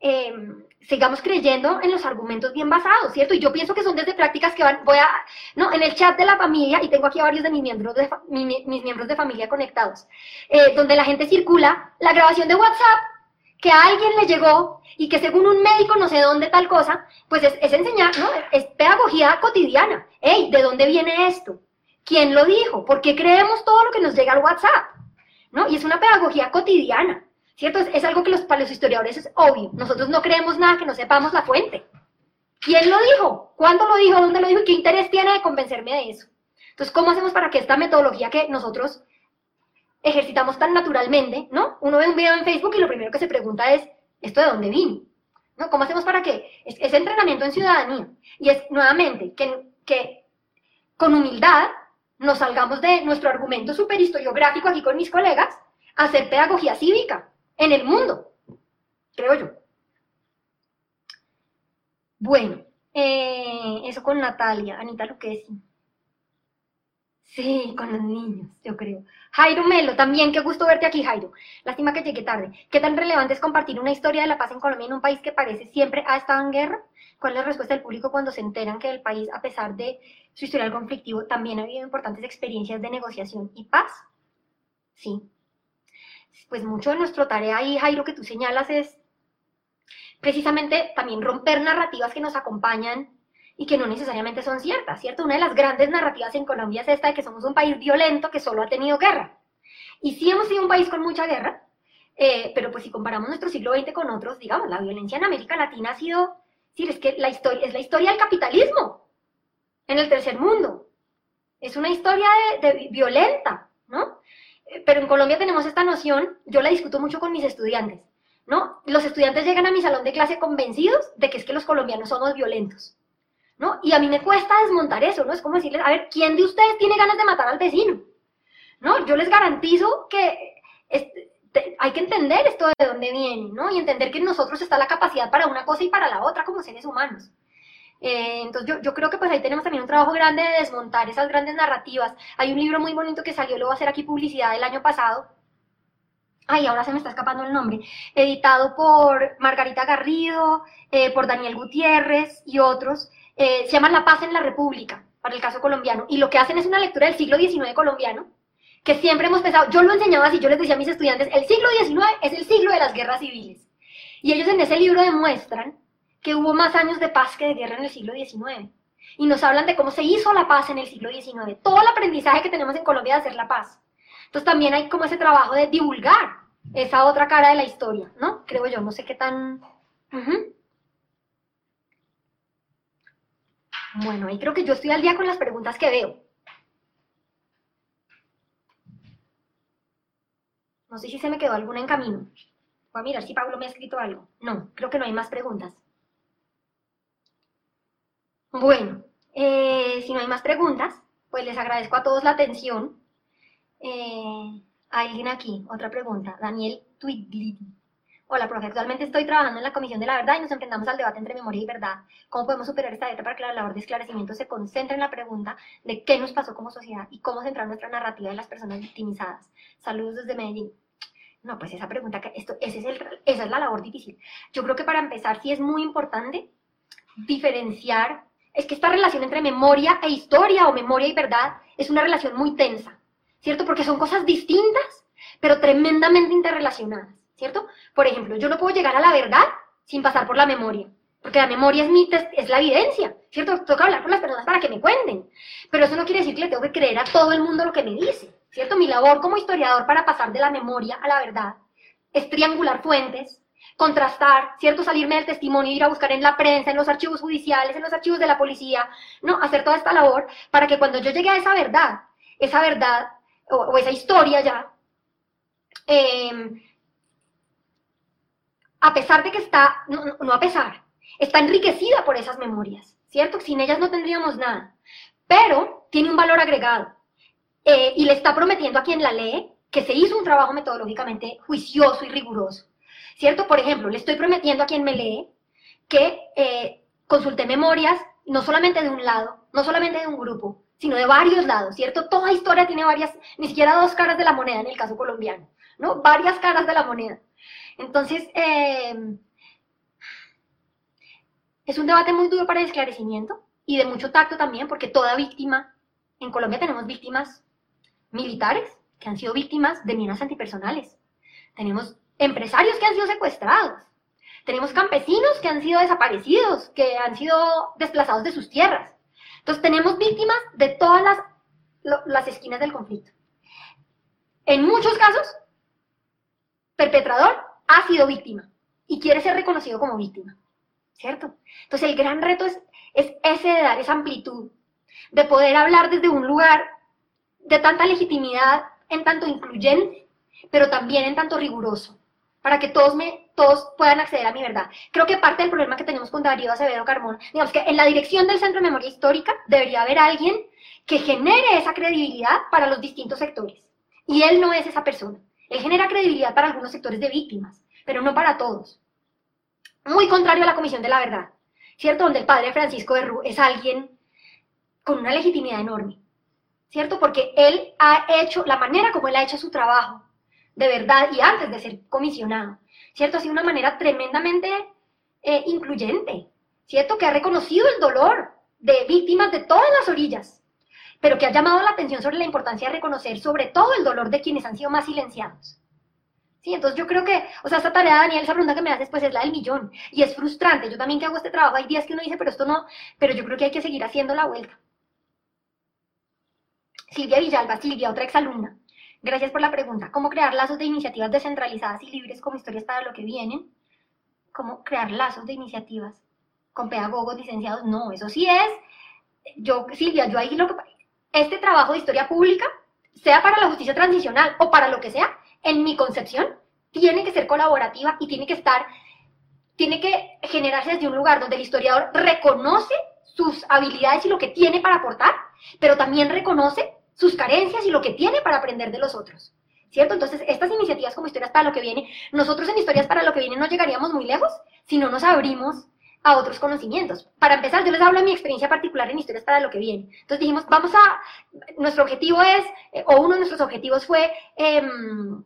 em, sigamos creyendo en los argumentos bien basados, ¿cierto? Y yo pienso que son desde prácticas que van, voy a, no, en el chat de la familia, y tengo aquí a varios de mis miembros de, mis miembros de familia conectados, eh, donde la gente circula la grabación de WhatsApp que a alguien le llegó y que según un médico no sé dónde tal cosa, pues es, es enseñar, ¿no? Es pedagogía cotidiana. ¡Ey! ¿De dónde viene esto? ¿Quién lo dijo? ¿Por qué creemos todo lo que nos llega al WhatsApp? ¿No? Y es una pedagogía cotidiana. ¿Cierto? Es, algo que los, para los historiadores es obvio. Nosotros no creemos nada que no sepamos la fuente. ¿Quién lo dijo? ¿Cuándo lo dijo? ¿Dónde lo dijo? ¿Y qué interés tiene de convencerme de eso? Entonces, ¿cómo hacemos para que esta metodología que nosotros ejercitamos tan naturalmente, ¿no? Uno ve un video en Facebook y lo primero que se pregunta es, ¿esto de dónde vino? ¿No? ¿Cómo hacemos para que ese entrenamiento en ciudadanía? Y es, nuevamente, que, que con humildad nos salgamos de nuestro argumento superhistoriográfico aquí con mis colegas a hacer pedagogía cívica en el mundo, creo yo. Bueno, eh, eso con Natalia, Anita Luquesi. Sí, con los niños, yo creo. Jairo Melo, también, qué gusto verte aquí, Jairo. Lástima que llegué tarde. ¿Qué tan relevante es compartir una historia de la paz en Colombia en un país que parece siempre ha estado en guerra? ¿Cuál es la respuesta del público cuando se enteran que el país, a pesar de su historial conflictivo, también ha habido importantes experiencias de negociación y paz? Sí, pues mucho de nuestra tarea ahí, Jairo, que tú señalas es precisamente también romper narrativas que nos acompañan y que no necesariamente son ciertas, ¿cierto? Una de las grandes narrativas en Colombia es esta de que somos un país violento que solo ha tenido guerra. Y sí hemos sido un país con mucha guerra, eh, pero pues si comparamos nuestro siglo XX con otros, digamos, la violencia en América Latina ha sido, sí, es que la historia, es la historia del capitalismo en el tercer mundo. Es una historia de violenta, ¿no? pero en Colombia tenemos esta noción, yo la discuto mucho con mis estudiantes, ¿no? Los estudiantes llegan a mi salón de clase convencidos de que es que los colombianos somos violentos, ¿no? Y a mí me cuesta desmontar eso, ¿no? Es como decirles, a ver, ¿quién de ustedes tiene ganas de matar al vecino? ¿No? Yo les garantizo que hay que entender esto de dónde viene, ¿no? Y entender que en nosotros está la capacidad para una cosa y para la otra como seres humanos. Eh, entonces yo, yo, creo que pues ahí tenemos también un trabajo grande de desmontar esas grandes narrativas. Hay un libro muy bonito que salió, lo voy a hacer aquí publicidad el año pasado. Ay, ahora se me está escapando el nombre. Editado por Margarita Garrido, eh, por Daniel Gutiérrez y otros. Eh, se llama La paz en la República, para el caso colombiano. Y lo que hacen es una lectura del siglo XIX colombiano, que siempre hemos pensado, yo lo enseñaba así, yo les decía a mis estudiantes, el siglo XIX es el siglo de las guerras civiles. Y ellos en ese libro demuestran que hubo más años de paz que de guerra en el siglo XIX. Y nos hablan de cómo se hizo la paz en el siglo XIX, todo el aprendizaje que tenemos en Colombia de hacer la paz. Entonces también hay como ese trabajo de divulgar esa otra cara de la historia, ¿no? Creo yo, no sé qué tan... Bueno, ahí creo que yo estoy al día con las preguntas que veo. No sé si se me quedó alguna en camino. Voy a mirar si Pablo me ha escrito algo. No, creo que no hay más preguntas. Bueno, eh, si no hay más preguntas, pues les agradezco a todos la atención. Eh, alguien aquí, otra pregunta. Daniel Twigley. Hola, profe. Actualmente estoy trabajando en la Comisión de la Verdad y nos enfrentamos al debate entre memoria y verdad. ¿Cómo podemos superar esta dieta para que la labor de esclarecimiento se concentre en la pregunta de qué nos pasó como sociedad y cómo centrar nuestra narrativa de las personas victimizadas? Saludos desde Medellín. No, pues esa pregunta, que esto, ese es el, esa es la labor difícil. Yo creo que para empezar sí es muy importante diferenciar es que esta relación entre memoria e historia o memoria y verdad es una relación muy tensa, ¿cierto? Porque son cosas distintas, pero tremendamente interrelacionadas, ¿cierto? Por ejemplo, yo no puedo llegar a la verdad sin pasar por la memoria, porque la memoria es, mi es la evidencia, ¿cierto? Que hablar con las personas para que me cuenten, pero eso no quiere decir que le tengo que creer a todo el mundo lo que me dice, ¿cierto? Mi labor como historiador para pasar de la memoria a la verdad es triangular fuentes, contrastar, ¿cierto? Salirme del testimonio, ir a buscar en la prensa, en los archivos judiciales, en los archivos de la policía, ¿no? Hacer toda esta labor para que cuando yo llegue a esa verdad, esa verdad o, esa historia ya, em, a pesar de que está, no, a pesar, está enriquecida por esas memorias, ¿cierto? Sin ellas no tendríamos nada, pero tiene un valor agregado eh, y le está prometiendo a quien la lee que se hizo un trabajo metodológicamente juicioso y riguroso. ¿cierto? Por ejemplo, le estoy prometiendo a quien me lee que eh, consulté memorias no solamente de un lado, no solamente de un grupo, sino de varios lados, ¿cierto? Toda historia tiene varias, ni siquiera dos caras de la moneda en el caso colombiano, ¿no? Varias caras de la moneda. Entonces, em, es un debate muy duro para el esclarecimiento y de mucho tacto también, porque toda víctima, en Colombia tenemos víctimas militares que han sido víctimas de minas antipersonales. Tenemos empresarios que han sido secuestrados. Tenemos campesinos que han sido desaparecidos, que han sido desplazados de sus tierras. Entonces tenemos víctimas de todas las, las esquinas del conflicto. En muchos casos, perpetrador ha sido víctima y quiere ser reconocido como víctima. ¿Cierto? Entonces el gran reto es, es ese de dar esa amplitud, de poder hablar desde un lugar de tanta legitimidad en tanto incluyente, pero también en tanto riguroso, para que todos, me, todos puedan acceder a mi verdad. Creo que parte del problema que tenemos con Darío Acevedo Carmón, digamos que en la dirección del Centro de Memoria Histórica debería haber alguien que genere esa credibilidad para los distintos sectores. Y él no es esa persona. Él genera credibilidad para algunos sectores de víctimas, pero no para todos. Muy contrario a la Comisión de la Verdad, ¿cierto? Donde el padre Francisco de Rú es alguien con una legitimidad enorme. ¿cierto? Porque él ha hecho, la manera como él ha hecho su trabajo, de verdad, y antes de ser comisionado, ¿cierto? Ha sido una manera tremendamente eh, incluyente, ¿cierto? Que ha reconocido el dolor de víctimas de todas las orillas, pero que ha llamado la atención sobre la importancia de reconocer sobre todo el dolor de quienes han sido más silenciados. Sí, entonces yo creo que, o sea, esta tarea, Daniel, esa pregunta que me haces, pues es la del millón. Y es frustrante. Yo también que hago este trabajo, hay días que uno dice, pero esto no, pero yo creo que hay que seguir haciendo la vuelta. Silvia Villalba, Silvia, otra exalumna. Gracias por la pregunta. ¿Cómo crear lazos de iniciativas descentralizadas y libres como historias para lo que vienen? ¿Cómo crear lazos de iniciativas con pedagogos licenciados? No, eso sí es. Yo, Silvia, yo ahí lo que. Este trabajo de historia pública, sea para la justicia transicional o para lo que sea, en mi concepción, tiene que ser colaborativa y tiene que estar. Tiene que generarse desde un lugar donde el historiador reconoce sus habilidades y lo que tiene para aportar, pero también reconoce sus carencias y lo que tiene para aprender de los otros. ¿Cierto? Entonces, estas iniciativas como Historias para lo que viene, nosotros en Historias para lo que viene no llegaríamos muy lejos si no nos abrimos a otros conocimientos. Para empezar, yo les hablo de mi experiencia particular en Historias para lo que viene. Entonces dijimos, vamos a, nuestro objetivo es, eh, o uno de nuestros objetivos fue em,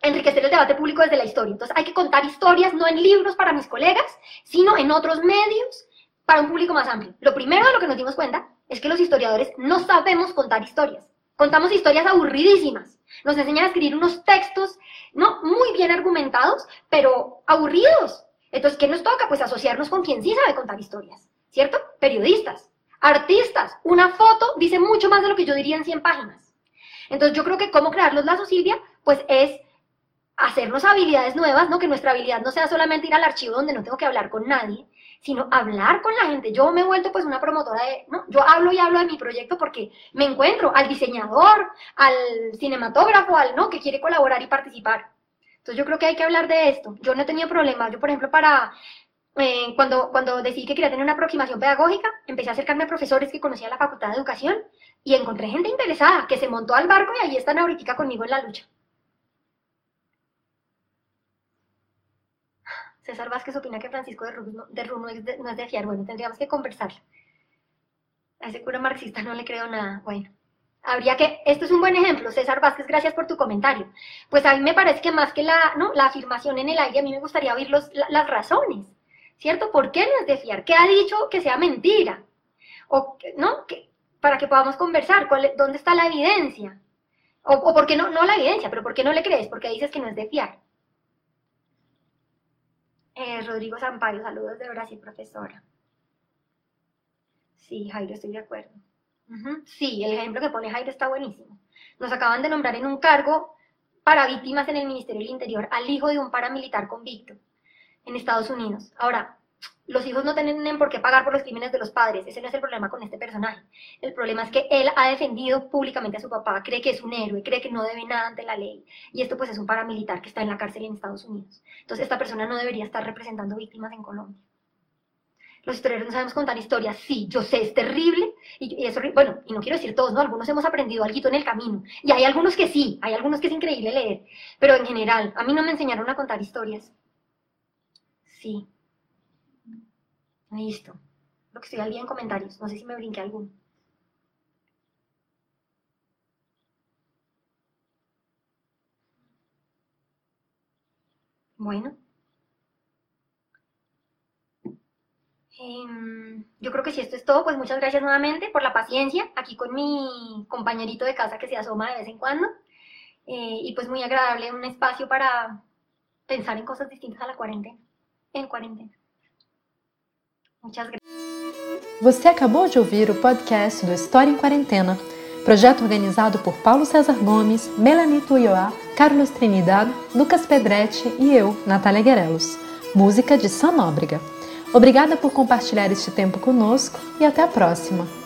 enriquecer el debate público desde la historia. Entonces hay que contar historias no en libros para mis colegas, sino en otros medios para un público más amplio. Lo primero de lo que nos dimos cuenta es que los historiadores no sabemos contar historias. Contamos historias aburridísimas. Nos enseñan a escribir unos textos, no muy bien argumentados, pero aburridos. Entonces, ¿qué nos toca? Pues asociarnos con quien sí sabe contar historias, ¿cierto? Periodistas, artistas. Una foto dice mucho más de lo que yo diría en 100 páginas. Entonces, yo creo que cómo crear los lazos, Silvia, pues es hacernos habilidades nuevas, ¿no? Que nuestra habilidad no sea solamente ir al archivo donde no tengo que hablar con nadie, sino hablar con la gente. Yo me he vuelto pues una promotora de, ¿no? Yo hablo y hablo de mi proyecto porque me encuentro al diseñador, al cinematógrafo, al, ¿no? Que quiere colaborar y participar. Entonces yo creo que hay que hablar de esto. Yo no he tenido problema. Yo, por ejemplo, para, eh, cuando, cuando decidí que quería tener una aproximación pedagógica, empecé a acercarme a profesores que conocía la Facultad de Educación y encontré gente interesada que se montó al barco y ahí están ahorita conmigo en la lucha. César Vázquez opina que Francisco de Runo, de no, es de, fiar. Bueno, tendríamos que conversar. A ese cura marxista no le creo nada. Bueno, habría que, esto es un buen ejemplo, César Vázquez, gracias por tu comentario. Pues a mí me parece que más que la, ¿no? la afirmación en el aire, a mí me gustaría oír los, las razones, ¿cierto? ¿Por qué no es de fiar? ¿Qué ha dicho que sea mentira? O, ¿no? Que, para que podamos conversar, ¿dónde está la evidencia? O, por qué no, no la evidencia, pero ¿por qué no le crees? Porque dices que no es de fiar. Eh, Rodrigo Zampario, saludos de Brasil, profesora. Sí, Jairo, estoy de acuerdo. Sí, el ejemplo que pone Jairo está buenísimo. Nos acaban de nombrar en un cargo para víctimas en el Ministerio del Interior al hijo de un paramilitar convicto en Estados Unidos. Ahora, los hijos no tienen por qué pagar por los crímenes de los padres. Ese no es el problema con este personaje. El problema es que él ha defendido públicamente a su papá, cree que es un héroe, cree que no debe nada ante la ley. Y esto pues es un paramilitar que está en la cárcel en Estados Unidos. Entonces esta persona no debería estar representando víctimas en Colombia. Los historiadores no sabemos contar historias. Sí, yo sé, es terrible. Y, y bueno, y no quiero decir todos, ¿no? Algunos hemos aprendido algo en el camino. Y hay algunos que sí, hay algunos que es increíble leer. Pero en general, a mí no me enseñaron a contar historias. Sí, Listo. Lo que estoy al día en comentarios. No sé si me brinqué alguno. Bueno. Em, yo creo que si esto es todo, pues muchas gracias nuevamente por la paciencia, aquí con mi compañerito de casa que se asoma de vez en cuando. Eh, y pues muy agradable, un espacio para pensar en cosas distintas a la cuarentena, en cuarentena. Muchas gracias. Você acabou de ouvir o podcast do História em Quarentena, projeto organizado por Paulo César Gomes, Melanie Tuioá, Carlos Trinidad, Lucas Pedretti e eu, Natália Guerelos. Música de Sam Nóbrega. Obrigada por compartilhar este tempo conosco e até a próxima!